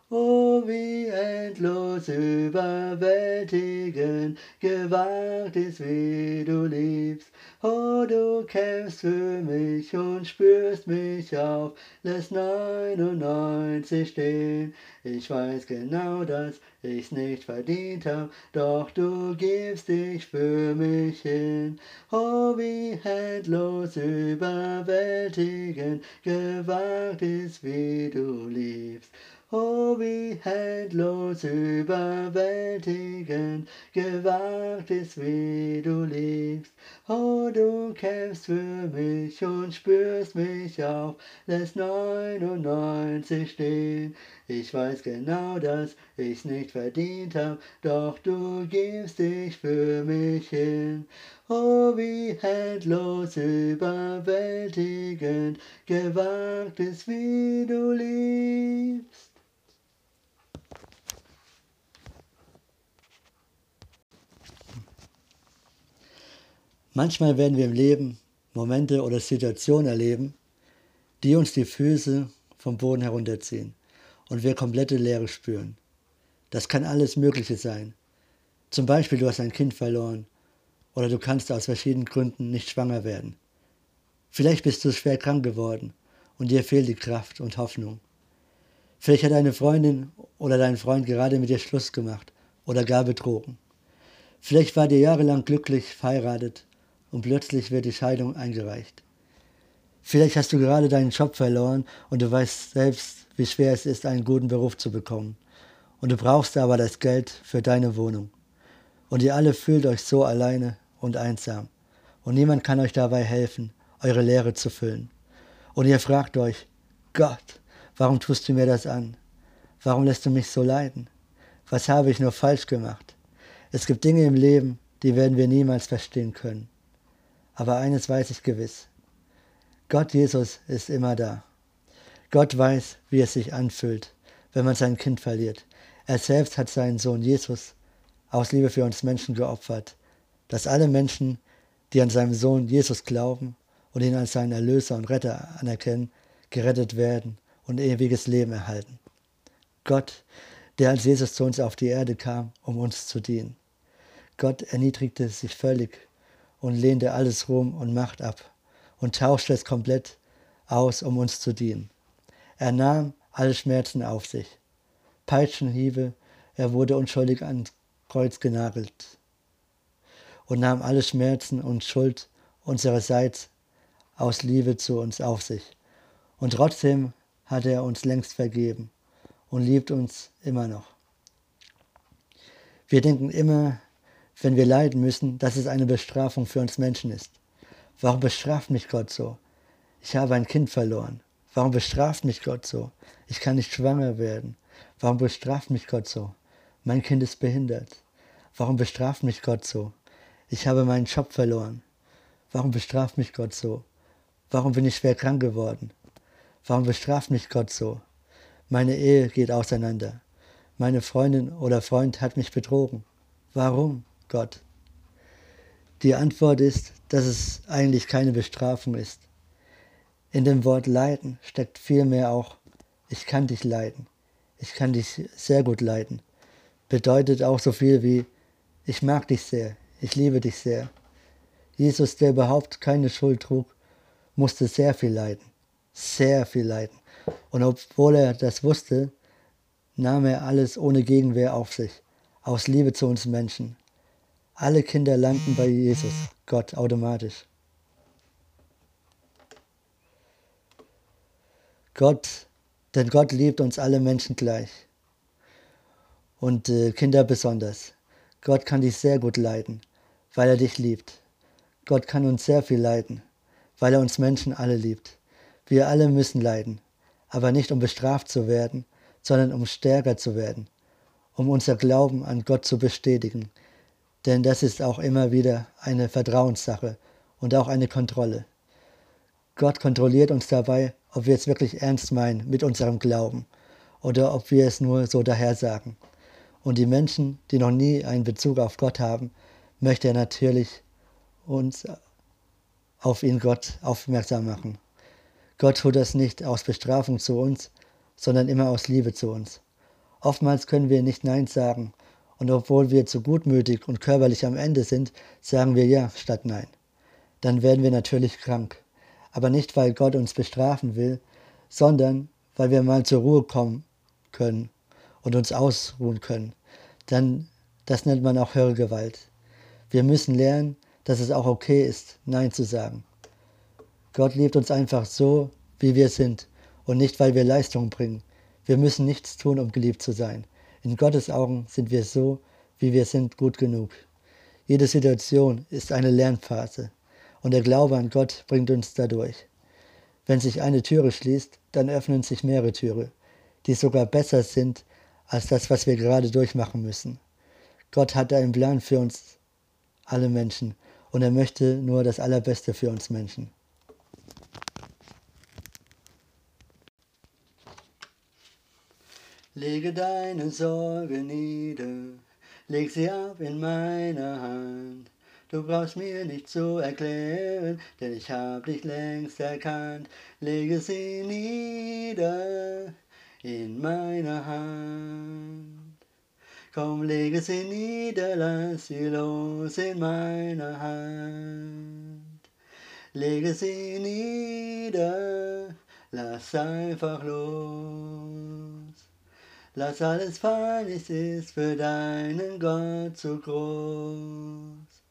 Speaker 2: Oh, wie endlos überwältigend gewagt ist, wie du liebst. Oh, du kämpfst für mich und spürst mich auf, lässt 99 stehen. Ich weiß genau, dass ich's nicht verdient hab, doch du gibst dich für mich hin. Oh, wie endlos überwältigend gewagt ist, wie du liebst. Oh, wie endlos überwältigend gewagt ist, wie du liebst. Oh, du kämpfst für mich und spürst mich auf, lässt 99 stehen. Ich weiß genau, dass ich's nicht verdient hab, doch du gibst dich für mich hin. Oh, wie endlos überwältigend gewagt ist, wie du liebst.
Speaker 1: Manchmal werden wir im Leben Momente oder Situationen erleben, die uns die Füße vom Boden herunterziehen und wir komplette Leere spüren. Das kann alles Mögliche sein. Zum Beispiel, du hast ein Kind verloren oder du kannst aus verschiedenen Gründen nicht schwanger werden. Vielleicht bist du schwer krank geworden und dir fehlt die Kraft und Hoffnung. Vielleicht hat deine Freundin oder dein Freund gerade mit dir Schluss gemacht oder gar betrogen. Vielleicht war dir jahrelang glücklich verheiratet und plötzlich wird die Scheidung eingereicht. Vielleicht hast du gerade deinen Job verloren und du weißt selbst, wie schwer es ist, einen guten Beruf zu bekommen. Und du brauchst aber das Geld für deine Wohnung. Und ihr alle fühlt euch so alleine und einsam. Und niemand kann euch dabei helfen, eure Leere zu füllen. Und ihr fragt euch, Gott, warum tust du mir das an? Warum lässt du mich so leiden? Was habe ich nur falsch gemacht? Es gibt Dinge im Leben, die werden wir niemals verstehen können. Aber eines weiß ich gewiss. Gott Jesus ist immer da. Gott weiß, wie es sich anfühlt, wenn man sein Kind verliert. Er selbst hat seinen Sohn Jesus aus Liebe für uns Menschen geopfert, dass alle Menschen, die an seinen Sohn Jesus glauben und ihn als seinen Erlöser und Retter anerkennen, gerettet werden und ewiges Leben erhalten. Gott, der als Jesus zu uns auf die Erde kam, um uns zu dienen. Gott erniedrigte sich völlig und lehnte alles Ruhm und Macht ab und tauschte es komplett aus, um uns zu dienen. Er nahm alle Schmerzen auf sich. Peitschenhiebe, er wurde unschuldig ans Kreuz genagelt und nahm alle Schmerzen und Schuld unsererseits aus Liebe zu uns auf sich. Und trotzdem hat er uns längst vergeben und liebt uns immer noch. Wir denken immer, wenn wir leiden müssen, dass es eine Bestrafung für uns Menschen ist. Warum bestraft mich Gott so? Ich habe ein Kind verloren. Warum bestraft mich Gott so? Ich kann nicht schwanger werden. Warum bestraft mich Gott so? Mein Kind ist behindert. Warum bestraft mich Gott so? Ich habe meinen Job verloren. Warum bestraft mich Gott so? Warum bin ich schwer krank geworden? Warum bestraft mich Gott so? Meine Ehe geht auseinander. Meine Freundin oder Freund hat mich betrogen. Warum, Gott? Die Antwort ist, dass es eigentlich keine Bestrafung ist. In dem Wort leiden steckt vielmehr auch, ich kann dich leiden. Ich kann dich sehr gut leiden. Bedeutet auch so viel wie, ich mag dich sehr, ich liebe dich sehr. Jesus, der überhaupt keine Schuld trug, musste sehr viel leiden, sehr viel leiden. Und obwohl er das wusste, nahm er alles ohne Gegenwehr auf sich, aus Liebe zu uns Menschen. Alle Kinder landen bei Jesus, Gott automatisch. Gott, denn Gott liebt uns alle Menschen gleich. Und äh, Kinder besonders. Gott kann dich sehr gut leiden, weil er dich liebt. Gott kann uns sehr viel leiden, weil er uns Menschen alle liebt. Wir alle müssen leiden, aber nicht um bestraft zu werden, sondern um stärker zu werden, um unser Glauben an Gott zu bestätigen. Denn das ist auch immer wieder eine Vertrauenssache und auch eine Kontrolle. Gott kontrolliert uns dabei, ob wir es wirklich ernst meinen mit unserem Glauben oder ob wir es nur so daher sagen. Und die Menschen, die noch nie einen Bezug auf Gott haben, möchte er natürlich uns auf ihn Gott aufmerksam machen. Gott tut das nicht aus Bestrafung zu uns, sondern immer aus Liebe zu uns. Oftmals können wir nicht Nein sagen, und obwohl wir zu gutmütig und körperlich am Ende sind, sagen wir Ja statt Nein. Dann werden wir natürlich krank. Aber nicht, weil Gott uns bestrafen will, sondern weil wir mal zur Ruhe kommen können und uns ausruhen können. Dann, das nennt man auch Hörgewalt. Wir müssen lernen, dass es auch okay ist, Nein zu sagen. Gott liebt uns einfach so, wie wir sind und nicht, weil wir Leistung bringen. Wir müssen nichts tun, um geliebt zu sein. In Gottes Augen sind wir so, wie wir sind, gut genug. Jede Situation ist eine Lernphase und der Glaube an Gott bringt uns dadurch. Wenn sich eine Türe schließt, dann öffnen sich mehrere Türe, die sogar besser sind als das, was wir gerade durchmachen müssen. Gott hat einen Plan für uns, alle Menschen, und er möchte nur das Allerbeste für uns Menschen.
Speaker 2: Lege deine Sorge nieder, leg sie ab in meine Hand. Du brauchst mir nicht zu erklären, denn ich hab dich längst erkannt. Lege sie nieder in meine Hand. Komm, lege sie nieder, lass sie los in meiner Hand. Lege sie nieder, lass einfach los. Lass alles fallen, es ist für deinen Gott zu groß.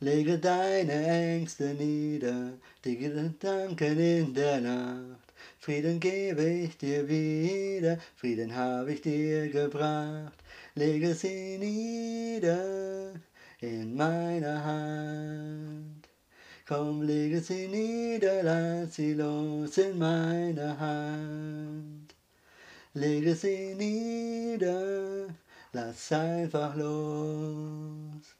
Speaker 2: Lege deine Ängste nieder, die Gedanken in der Nacht. Frieden gebe ich dir wieder, Frieden habe ich dir gebracht lege sie nieder in meiner Hand. Komm, lege sie nieder, lass sie los in meiner Hand. Lege sie nieder, lass einfach los.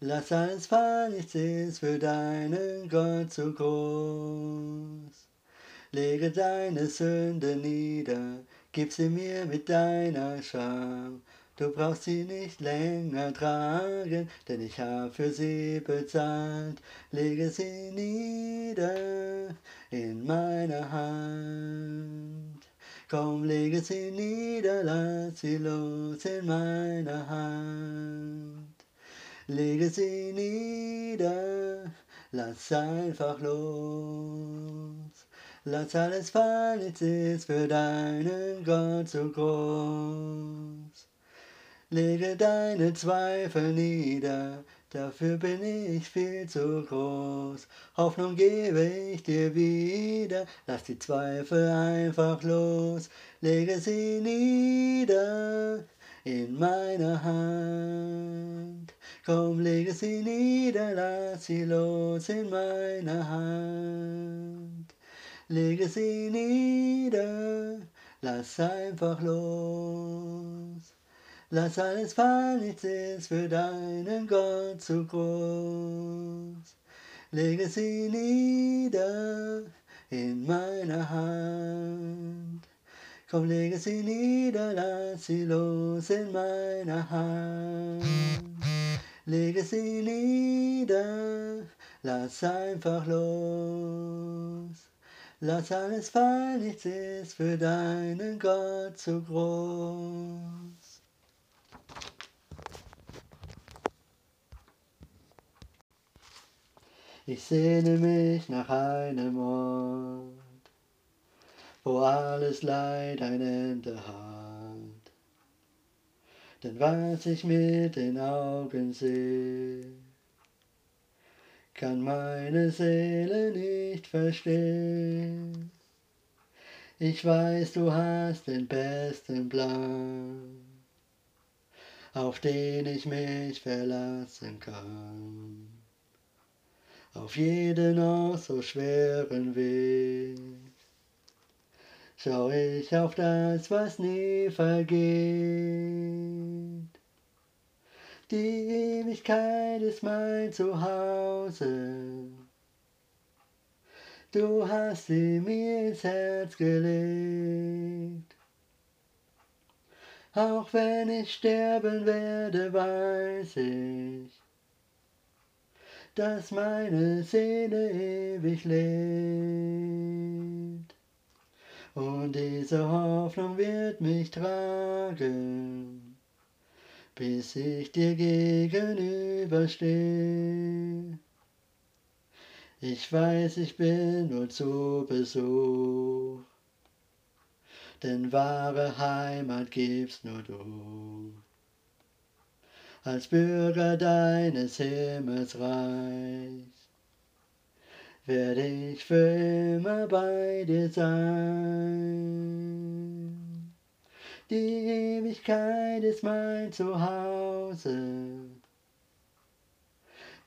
Speaker 2: Lass alles fallen, nichts ist für deinen Gott zu groß. Lege deine Sünde nieder, gib sie mir mit deiner Scham. Du brauchst sie nicht länger tragen, denn ich hab für sie bezahlt. Lege sie nieder in meiner Hand. Komm, lege sie nieder, lass sie los in meiner Hand. Lege sie nieder, lass einfach los. Lass alles fallen, jetzt ist für deinen Gott zu groß. Lege deine Zweifel nieder, dafür bin ich viel zu groß. Hoffnung gebe ich dir wieder, lass die Zweifel einfach los. Lege sie nieder in meiner Hand. Komm, lege sie nieder, lass sie los in meiner Hand. Lege sie nieder, lass einfach los. Lass alles fallen, nichts ist für deinen Gott zu groß. Lege sie nieder in meiner Hand. Komm, lege sie nieder, lass sie los in meiner Hand. Lege sie nieder, lass einfach los. Lass alles fallen, nichts ist für deinen Gott zu groß. Ich sehne mich nach einem Ort, wo alles Leid ein Ende hat. Denn was ich mit den Augen sehe, kann meine Seele nicht verstehen. Ich weiß, du hast den besten Plan, auf den ich mich verlassen kann. Auf jeden auch so schweren Weg schau ich auf das, was nie vergeht. Die Ewigkeit ist mein Zuhause. Du hast sie mir ins Herz gelegt. Auch wenn ich sterben werde, weiß ich, dass meine Seele ewig lebt. Und diese Hoffnung wird mich tragen, bis ich dir gegenüberstehe. Ich weiß, ich bin nur zu Besuch, denn wahre Heimat gibst nur du als Bürger deines Himmelsreichs werde ich für immer bei dir sein. Die Ewigkeit ist mein Zuhause.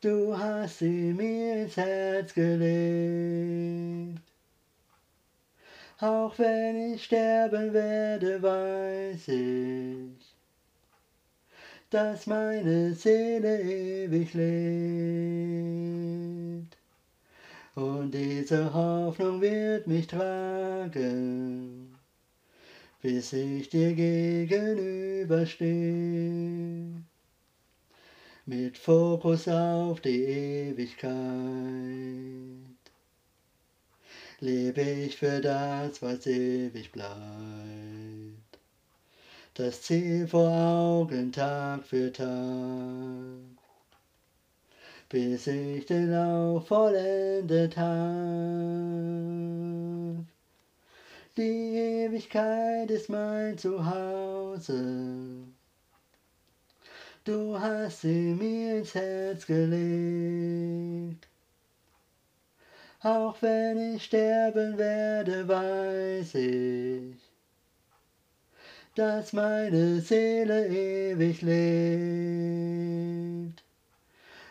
Speaker 2: Du hast sie mir ins Herz gelegt. Auch wenn ich sterben werde, weiß ich, dass meine Seele ewig lebt. Und diese Hoffnung wird mich tragen, bis ich dir gegenüberstehe. Mit Fokus auf die Ewigkeit lebe ich für das, was ewig bleibt das Ziel vor Augen Tag für Tag, bis ich den Lauf vollendet hab. Die Ewigkeit ist mein Zuhause, du hast sie mir ins Herz gelegt. Auch wenn ich sterben werde, weiß ich, dass meine Seele ewig lebt.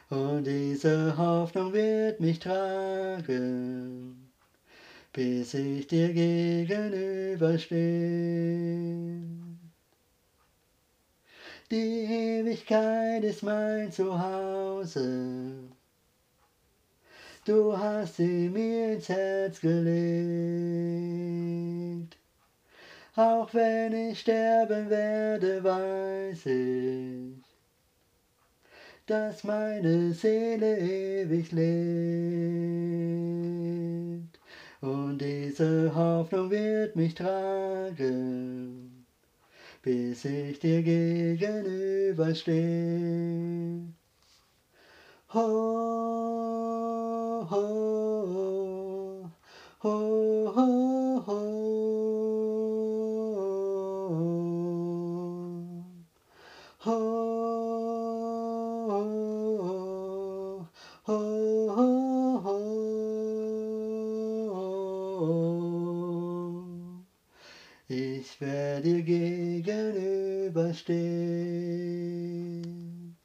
Speaker 2: Und diese Hoffnung wird mich tragen, bis ich dir gegenüberstehe. die Ewigkeit ist mein Zuhause. Du hast sie mir ins Herz gelegt. Auch wenn ich sterben werde, weiß ich, dass meine Seele ewig lebt. Und diese Hoffnung wird mich tragen, bis ich dir gegenüberstehe. Ho, ho, ho, ho, ho, ho, ho, Ich dir gegenüberstehen.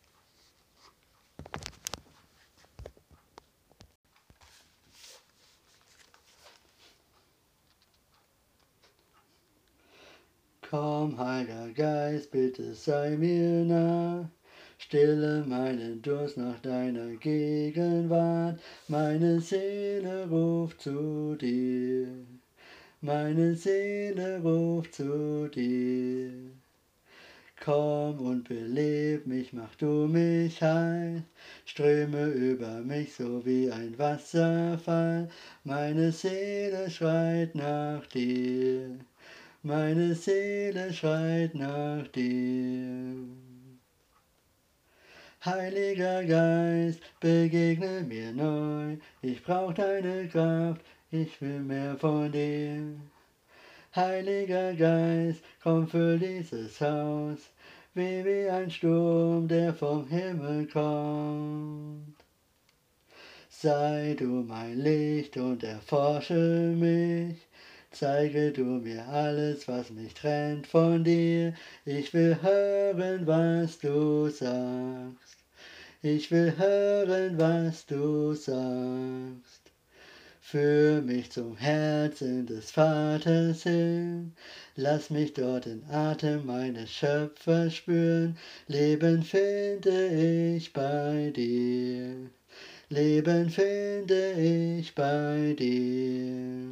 Speaker 2: Komm, Heiliger Geist, bitte sei mir nah. Stille meinen Durst nach deiner Gegenwart. Meine Seele ruft zu dir. Meine Seele ruft zu dir. Komm und beleb mich, mach du mich heil, ströme über mich so wie ein Wasserfall. Meine Seele schreit nach dir, meine Seele schreit nach dir. Heiliger Geist, begegne mir neu, ich brauch deine Kraft, ich will mehr von dir. Heiliger Geist, komm füll dieses Haus, wie wie ein Sturm, der vom Himmel kommt. Sei du mein Licht und erforsche mich, zeige du mir alles, was mich trennt von dir. Ich will hören, was du sagst. Ich will hören, was du sagst. Führ mich zum Herzen des Vaters hin, lass mich dort den Atem meines Schöpfers spüren. Leben finde ich bei dir, Leben finde ich bei dir.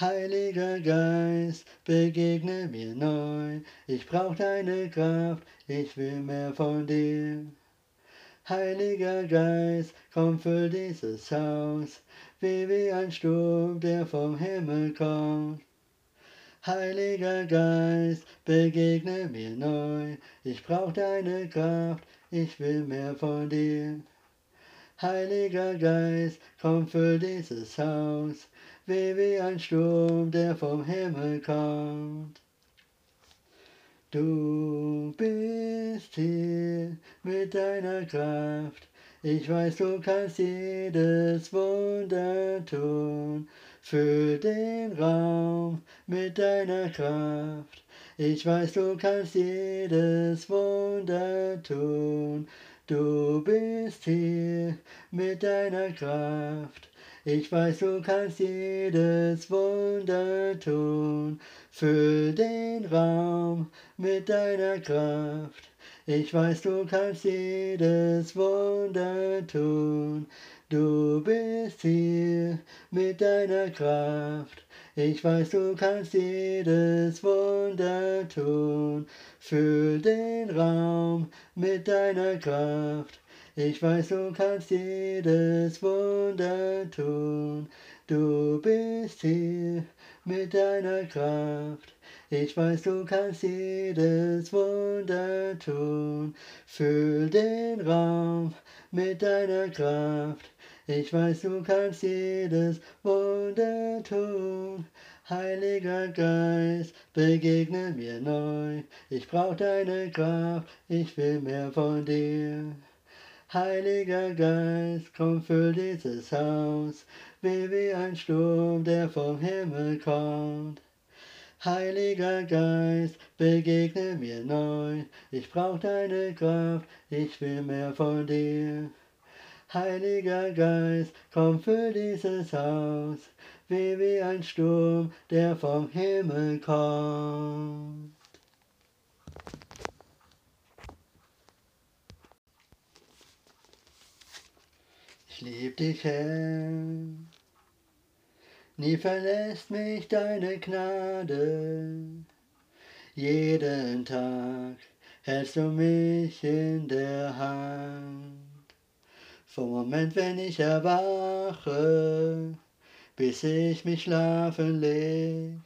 Speaker 2: Heiliger Geist, begegne mir neu, ich brauch deine Kraft, ich will mehr von dir. Heiliger Geist, komm füll dieses Haus, wie wie ein Sturm, der vom Himmel kommt. Heiliger Geist, begegne mir neu, ich brauch deine Kraft, ich will mehr von dir. Heiliger Geist, komm füll dieses Haus, wie wie ein Sturm, der vom Himmel kommt. Du bist hier mit deiner Kraft, ich weiß, du kannst jedes Wunder tun. Füll den Raum mit deiner Kraft, ich weiß, du kannst jedes Wunder tun. Du bist hier mit deiner Kraft, ich weiß, du kannst jedes Wunder tun. Füll den Raum mit deiner Kraft. Ich weiß, du kannst jedes Wunder tun. Du bist hier mit deiner Kraft. Ich weiß, du kannst jedes Wunder tun. Füll den Raum mit deiner Kraft. Ich weiß, du kannst jedes Wunder tun. Du bist hier mit deiner Kraft. Ich weiß, du kannst jedes Wunder tun. Füll den Raum mit deiner Kraft. Ich weiß, du kannst jedes Wunder tun. Heiliger Geist, begegne mir neu. Ich brauch deine Kraft, ich will mehr von dir. Heiliger Geist, komm füll dieses Haus, wie wie ein Sturm, der vom Himmel kommt. Heiliger Geist, begegne mir neu, ich brauch deine Kraft, ich will mehr von dir. Heiliger Geist, komm für dieses Haus, wie wie ein Sturm, der vom Himmel kommt. Ich lieb dich, Herr. Nie verlässt mich deine Gnade. Jeden Tag hältst du mich in der Hand. Vom Moment, wenn ich erwache, bis ich mich schlafen leg,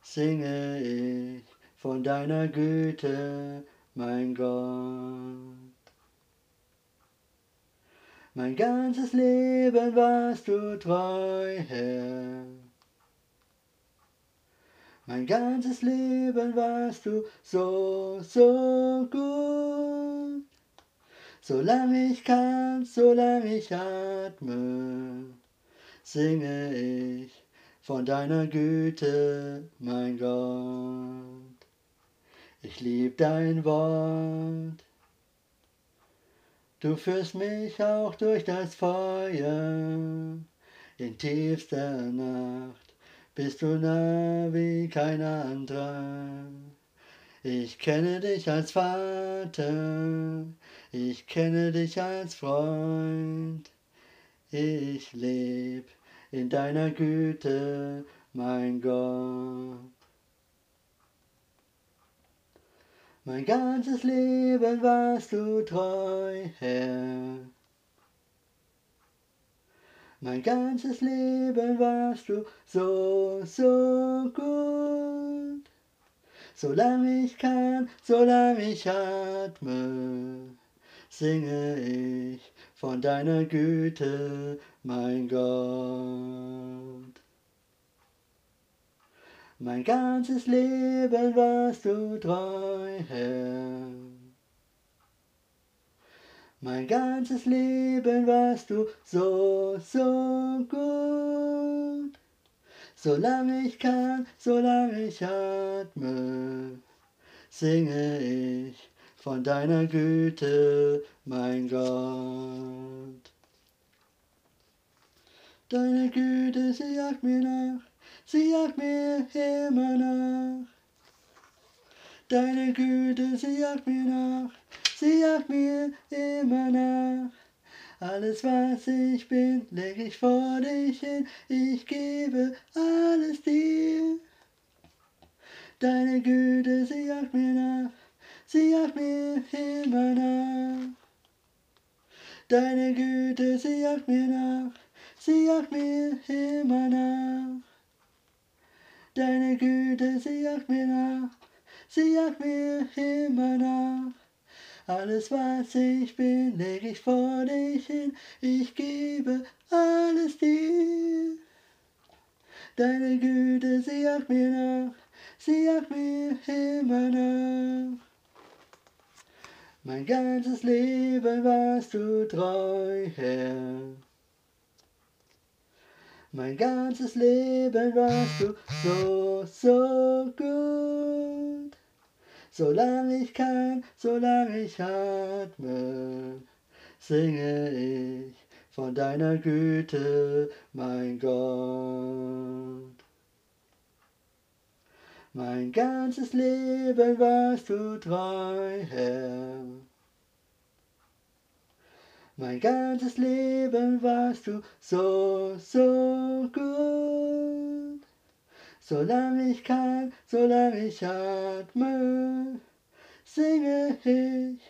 Speaker 2: singe ich von deiner Güte, mein Gott. Mein ganzes Leben warst du treu, Herr. Mein ganzes Leben warst du so, so gut. Solange ich kann, solange ich atme, singe ich von deiner Güte, mein Gott. Ich lieb dein Wort. Du führst mich auch durch das Feuer in tiefster Nacht. Bist du nah wie kein anderer. Ich kenne dich als Vater, ich kenne dich als Freund. Ich leb in deiner Güte, mein Gott. Mein ganzes Leben warst du treu, Herr. Mein ganzes Leben warst du so, so gut. Solange ich kann, solange ich atme, singe ich von deiner Güte, mein Gott. Mein ganzes Leben warst du treu, Herr. Mein ganzes Leben warst du so, so gut. Solange ich kann, solange ich atme, singe ich von deiner Güte, mein Gott. Deine Güte, sie jagt mir nach, sie jagt mir immer nach. Deine Güte, sie jagt mir nach, sie jagt mir immer nach. Alles, was ich bin, leg ich vor dich hin, ich gebe alles dir. Deine Güte, sie jagt mir nach, sie jagt mir immer nach. Deine Güte, sie jagt mir nach, sie jagt mir immer nach. Deine Güte, sie jagt mir nach, sie jagt mir immer nach. Alles, was ich bin, leg ich vor dich hin, ich gebe alles dir. Deine Güte, sie jagt mir nach, sie jagt mir immer nach. Mein ganzes Leben warst du treu, Herr. Mein ganzes Leben warst du so, so gut. Solange ich kann, solange ich atme, singe ich von deiner Güte, mein Gott. Mein ganzes Leben warst du treu, Herr. Mein ganzes Leben warst du so, so gut. Solange ich kann, solange ich atme, singe ich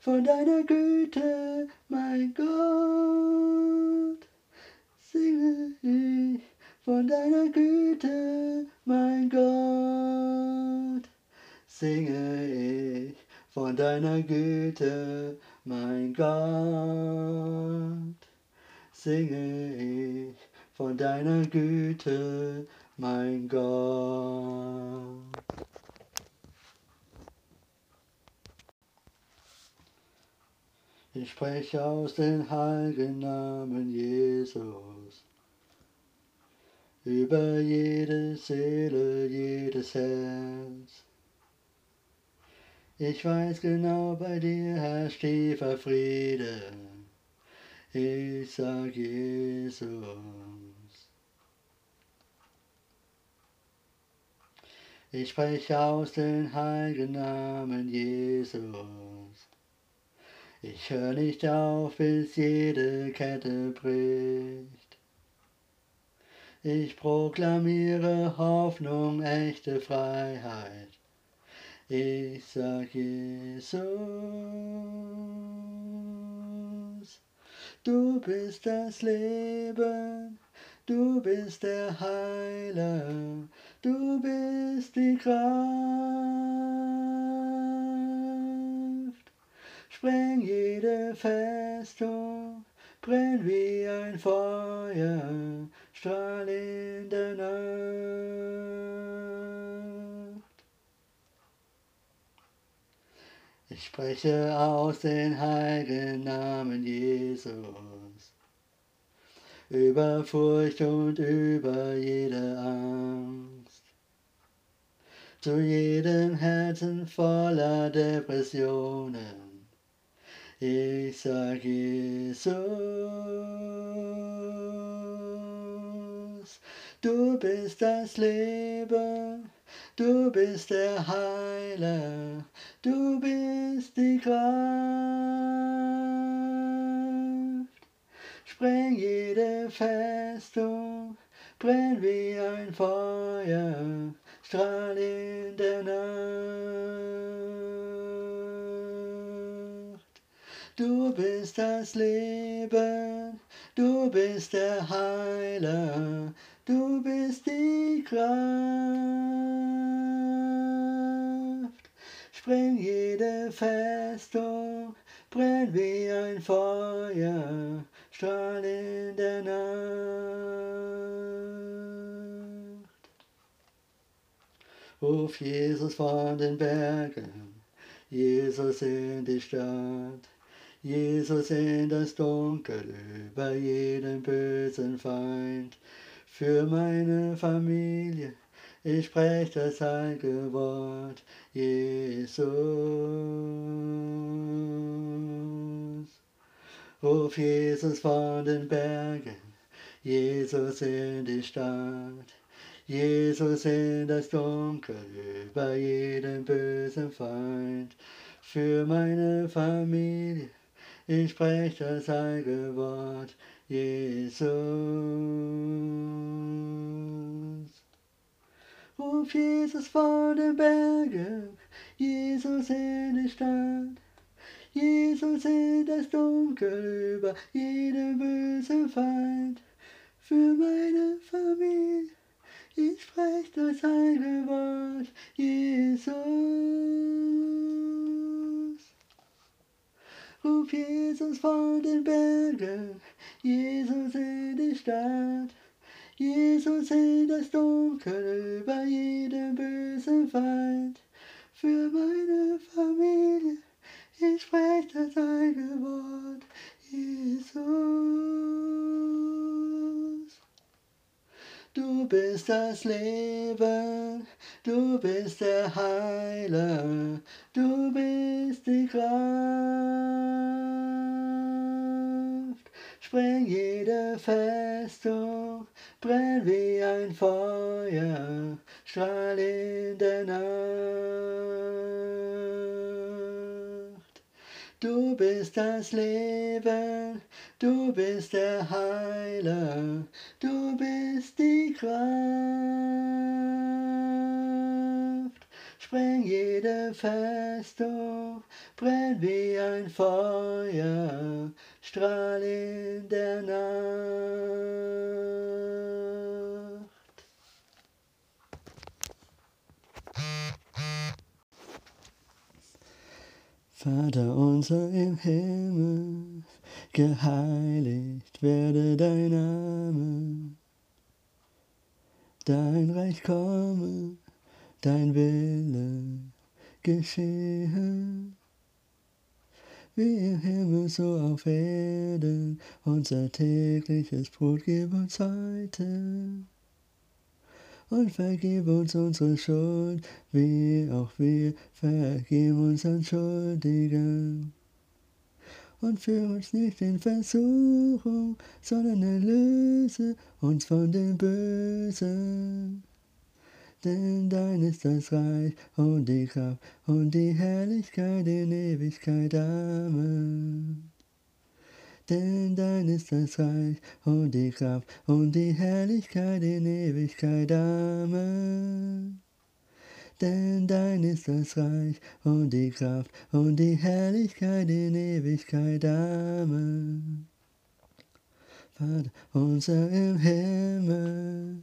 Speaker 2: von deiner Güte, mein Gott. Singe ich von deiner Güte, mein Gott. Singe ich von deiner Güte, mein Gott. Singe ich von deiner Güte, mein Gott. Ich spreche aus den heiligen Namen Jesus über jede Seele, jedes Herz. Ich weiß genau, bei dir herrscht tiefer Friede. Ich sag Jesus. Ich spreche aus den heiligen Namen Jesus. Ich höre nicht auf, bis jede Kette bricht. Ich proklamiere Hoffnung, echte Freiheit. Ich sag Jesus, du bist das Leben, du bist der Heiler, du bist die Kraft. Spreng jede Festung, brenn wie ein Feuer, strahl in der Nacht. Ich spreche aus den heiligen Namen Jesus über Furcht und über jede Angst. Zu jedem Herzen voller Depressionen. Ich sag Jesus, du bist das Leben, du bist der Heiler, du bist die Kraft. Spreng jede Festung, brenn wie ein Feuer, strahl in der Nacht. Du bist das Leben, du bist der Heiler, du bist die Kraft. Spreng jede Festung, brenn wie ein Feuer, strahl in der Nacht. Ruf Jesus von den Bergen, Jesus in die Stadt, Jesus in das Dunkel über jeden bösen Feind. Für meine Familie, ich sprech das heilige Wort, Jesus. Ruf Jesus von den Bergen, Jesus in die Stadt, Jesus in das Dunkel über jeden bösen Feind. Für meine Familie, ich sprech das heilige Wort, Jesus. Ruf Jesus von den Bergen, Jesus in die Stadt, Jesus in das Dunkel über jeden bösen Feind. Für meine Familie, ich sprech das heilige Wort, Jesus. Ruf Jesus von den Bergen, Jesus in die Stadt, Jesus in das Dunkel über jeden bösen Feind. Für meine Familie, ich sprech das heilige Wort, Jesus. Du bist das Leben, du bist der Heiler, du bist die Kraft. Spreng jede Festung, brenn wie ein Feuer, strahl in der Nacht. Du bist das Leben, du bist der Heiler, du bist die Kraft. Spreng jede Festung, brenn wie ein Feuer, strahl in der Nacht.
Speaker 1: Vater unser im Himmel, geheiligt werde dein Name. Dein Reich komme, dein Wille geschehe. Wie im Himmel, so auf Erden, unser tägliches Brot gib uns heute. Und vergib uns unsere Schuld, wie auch wir vergeben unseren Schuldigen. Und führ uns nicht in Versuchung, sondern erlöse uns von dem Bösen.
Speaker 2: Denn dein ist das Reich und die Kraft und die Herrlichkeit in Ewigkeit. Amen. Denn dein ist das Reich und die Kraft und die Herrlichkeit in Ewigkeit. Amen. Denn dein ist das Reich und die Kraft und die Herrlichkeit in Ewigkeit. Amen. Vater unser im Himmel,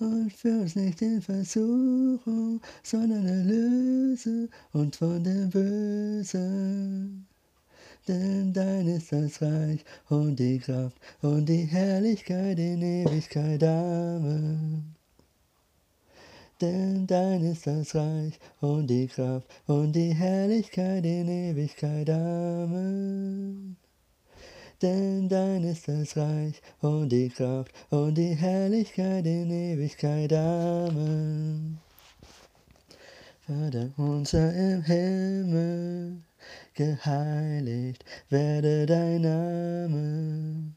Speaker 2: Und führ uns nicht in Versuchung, sondern erlöse uns von dem Bösen. Denn dein ist das Reich und die Kraft und die Herrlichkeit in Ewigkeit. Amen. Denn dein ist das Reich und die Kraft und die Herrlichkeit in Ewigkeit. Amen. Denn dein ist das Reich und die Kraft und die Herrlichkeit in Ewigkeit. Amen. Vater unser im Himmel, geheiligt werde dein Name.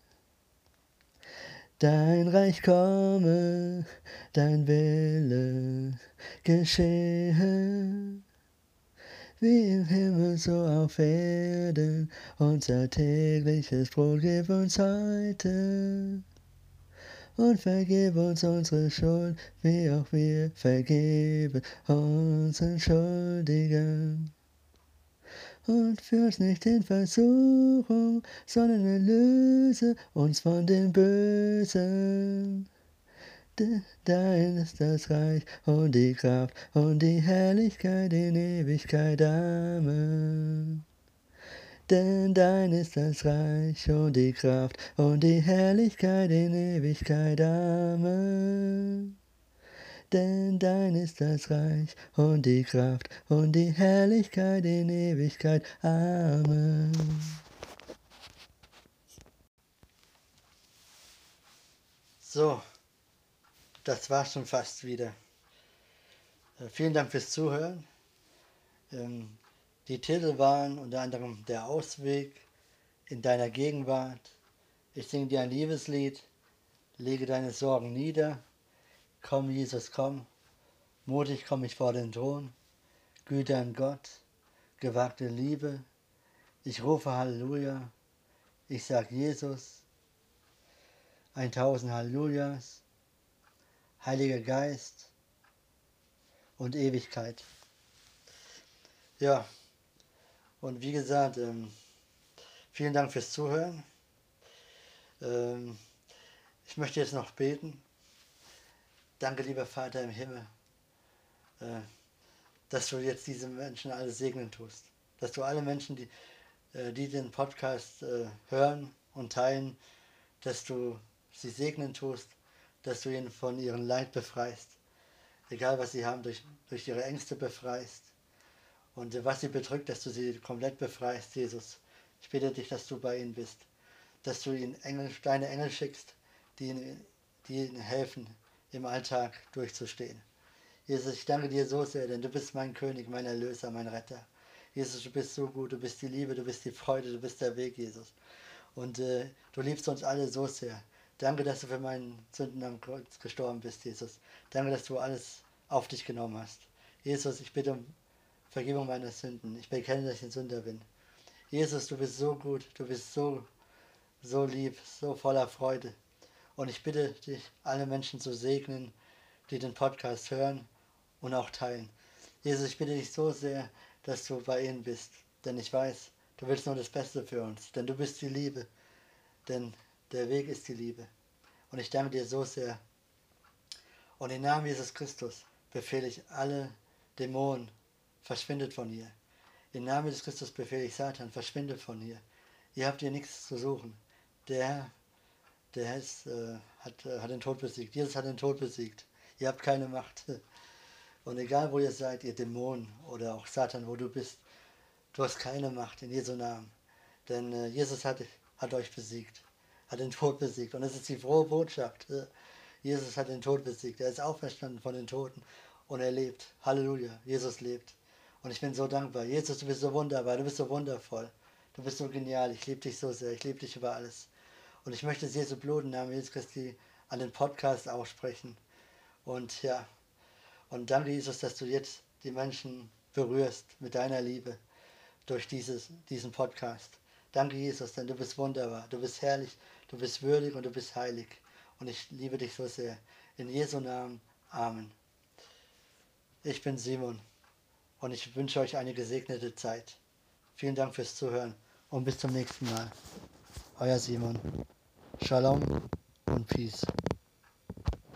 Speaker 2: Dein Reich komme, dein Wille geschehe, wie im Himmel so auf Erden. Unser tägliches Brot gib uns heute und vergib uns unsere Schuld, wie auch wir vergeben unseren Schuldigen und führ uns nicht in Versuchung, sondern erlöse uns von dem Bösen. Dein ist das Reich und die Kraft und die Herrlichkeit in Ewigkeit. Amen. Denn dein ist das Reich und die Kraft und die Herrlichkeit in Ewigkeit. Amen denn dein ist das Reich und die Kraft und die Herrlichkeit in Ewigkeit. Amen.
Speaker 1: So, das war schon fast wieder. Äh, vielen Dank fürs Zuhören. Ähm, die Titel waren unter anderem Der Ausweg in deiner Gegenwart. Ich singe dir ein Liebeslied, lege deine Sorgen nieder. Komm, Jesus, komm, mutig komm ich vor den Thron, Güte an Gott, gewagte Liebe, ich rufe Halleluja, ich sag Jesus, ein tausend Hallelujahs, Heiliger Geist und Ewigkeit. Ja, und wie gesagt, ähm, vielen Dank fürs Zuhören. Ähm, ich möchte jetzt noch beten. Danke, lieber Vater im Himmel, äh, dass du jetzt diese Menschen alle segnen tust. Dass du alle Menschen, die, äh, die den Podcast äh, hören und teilen, dass du sie segnen tust, dass du ihnen von ihrem Leid befreist. Egal was sie haben, durch, durch ihre Ängste befreist. Und was sie bedrückt, dass du sie komplett befreist, Jesus. Ich bitte dich, dass du bei ihnen bist. Dass du ihnen Engel, deine Engel schickst, die ihnen, die ihnen helfen, im Alltag durchzustehen. Jesus, ich danke dir so sehr, denn du bist mein König, mein Erlöser, mein Retter. Jesus, du bist so gut, du bist die Liebe, du bist die Freude, du bist der Weg, Jesus. Und äh, du liebst uns alle so sehr. Danke, dass du für meinen Sünden am Kreuz gestorben bist, Jesus. Danke, dass du alles auf dich genommen hast. Jesus, ich bitte um Vergebung meiner Sünden. Ich bekenne, dass ich ein Sünder bin. Jesus, du bist so gut, du bist so, so lieb, so voller Freude. Und ich bitte dich, alle Menschen zu segnen, die den Podcast hören und auch teilen. Jesus, ich bitte dich so sehr, dass du bei ihnen bist. Denn ich weiß, du willst nur das Beste für uns. Denn du bist die Liebe. Denn der Weg ist die Liebe. Und ich danke dir so sehr. Und im Namen Jesus Christus befehle ich alle Dämonen, verschwindet von ihr. Im Namen Jesus Christus befehle ich Satan, verschwindet von ihr. Ihr habt hier nichts zu suchen. Der Herr der ist, äh, hat, äh, hat den Tod besiegt. Jesus hat den Tod besiegt. Ihr habt keine Macht. Und egal wo ihr seid, ihr Dämonen oder auch Satan, wo du bist, du hast keine Macht in Jesu Namen. Denn äh, Jesus hat, hat euch besiegt, hat den Tod besiegt. Und es ist die frohe Botschaft. Äh, Jesus hat den Tod besiegt. Er ist auferstanden von den Toten und er lebt. Halleluja. Jesus lebt. Und ich bin so dankbar. Jesus, du bist so wunderbar, du bist so wundervoll. Du bist so genial. Ich liebe dich so sehr. Ich liebe dich über alles. Und ich möchte Jesu Blut im Namen Jesus Christi an den Podcast aussprechen. Und ja, und danke Jesus, dass du jetzt die Menschen berührst mit deiner Liebe durch dieses, diesen Podcast. Danke Jesus, denn du bist wunderbar, du bist herrlich, du bist würdig und du bist heilig. Und ich liebe dich so sehr. In Jesu Namen. Amen. Ich bin Simon und ich wünsche euch eine gesegnete Zeit. Vielen Dank fürs Zuhören und bis zum nächsten Mal. Euer Simon. Shalom und Peace.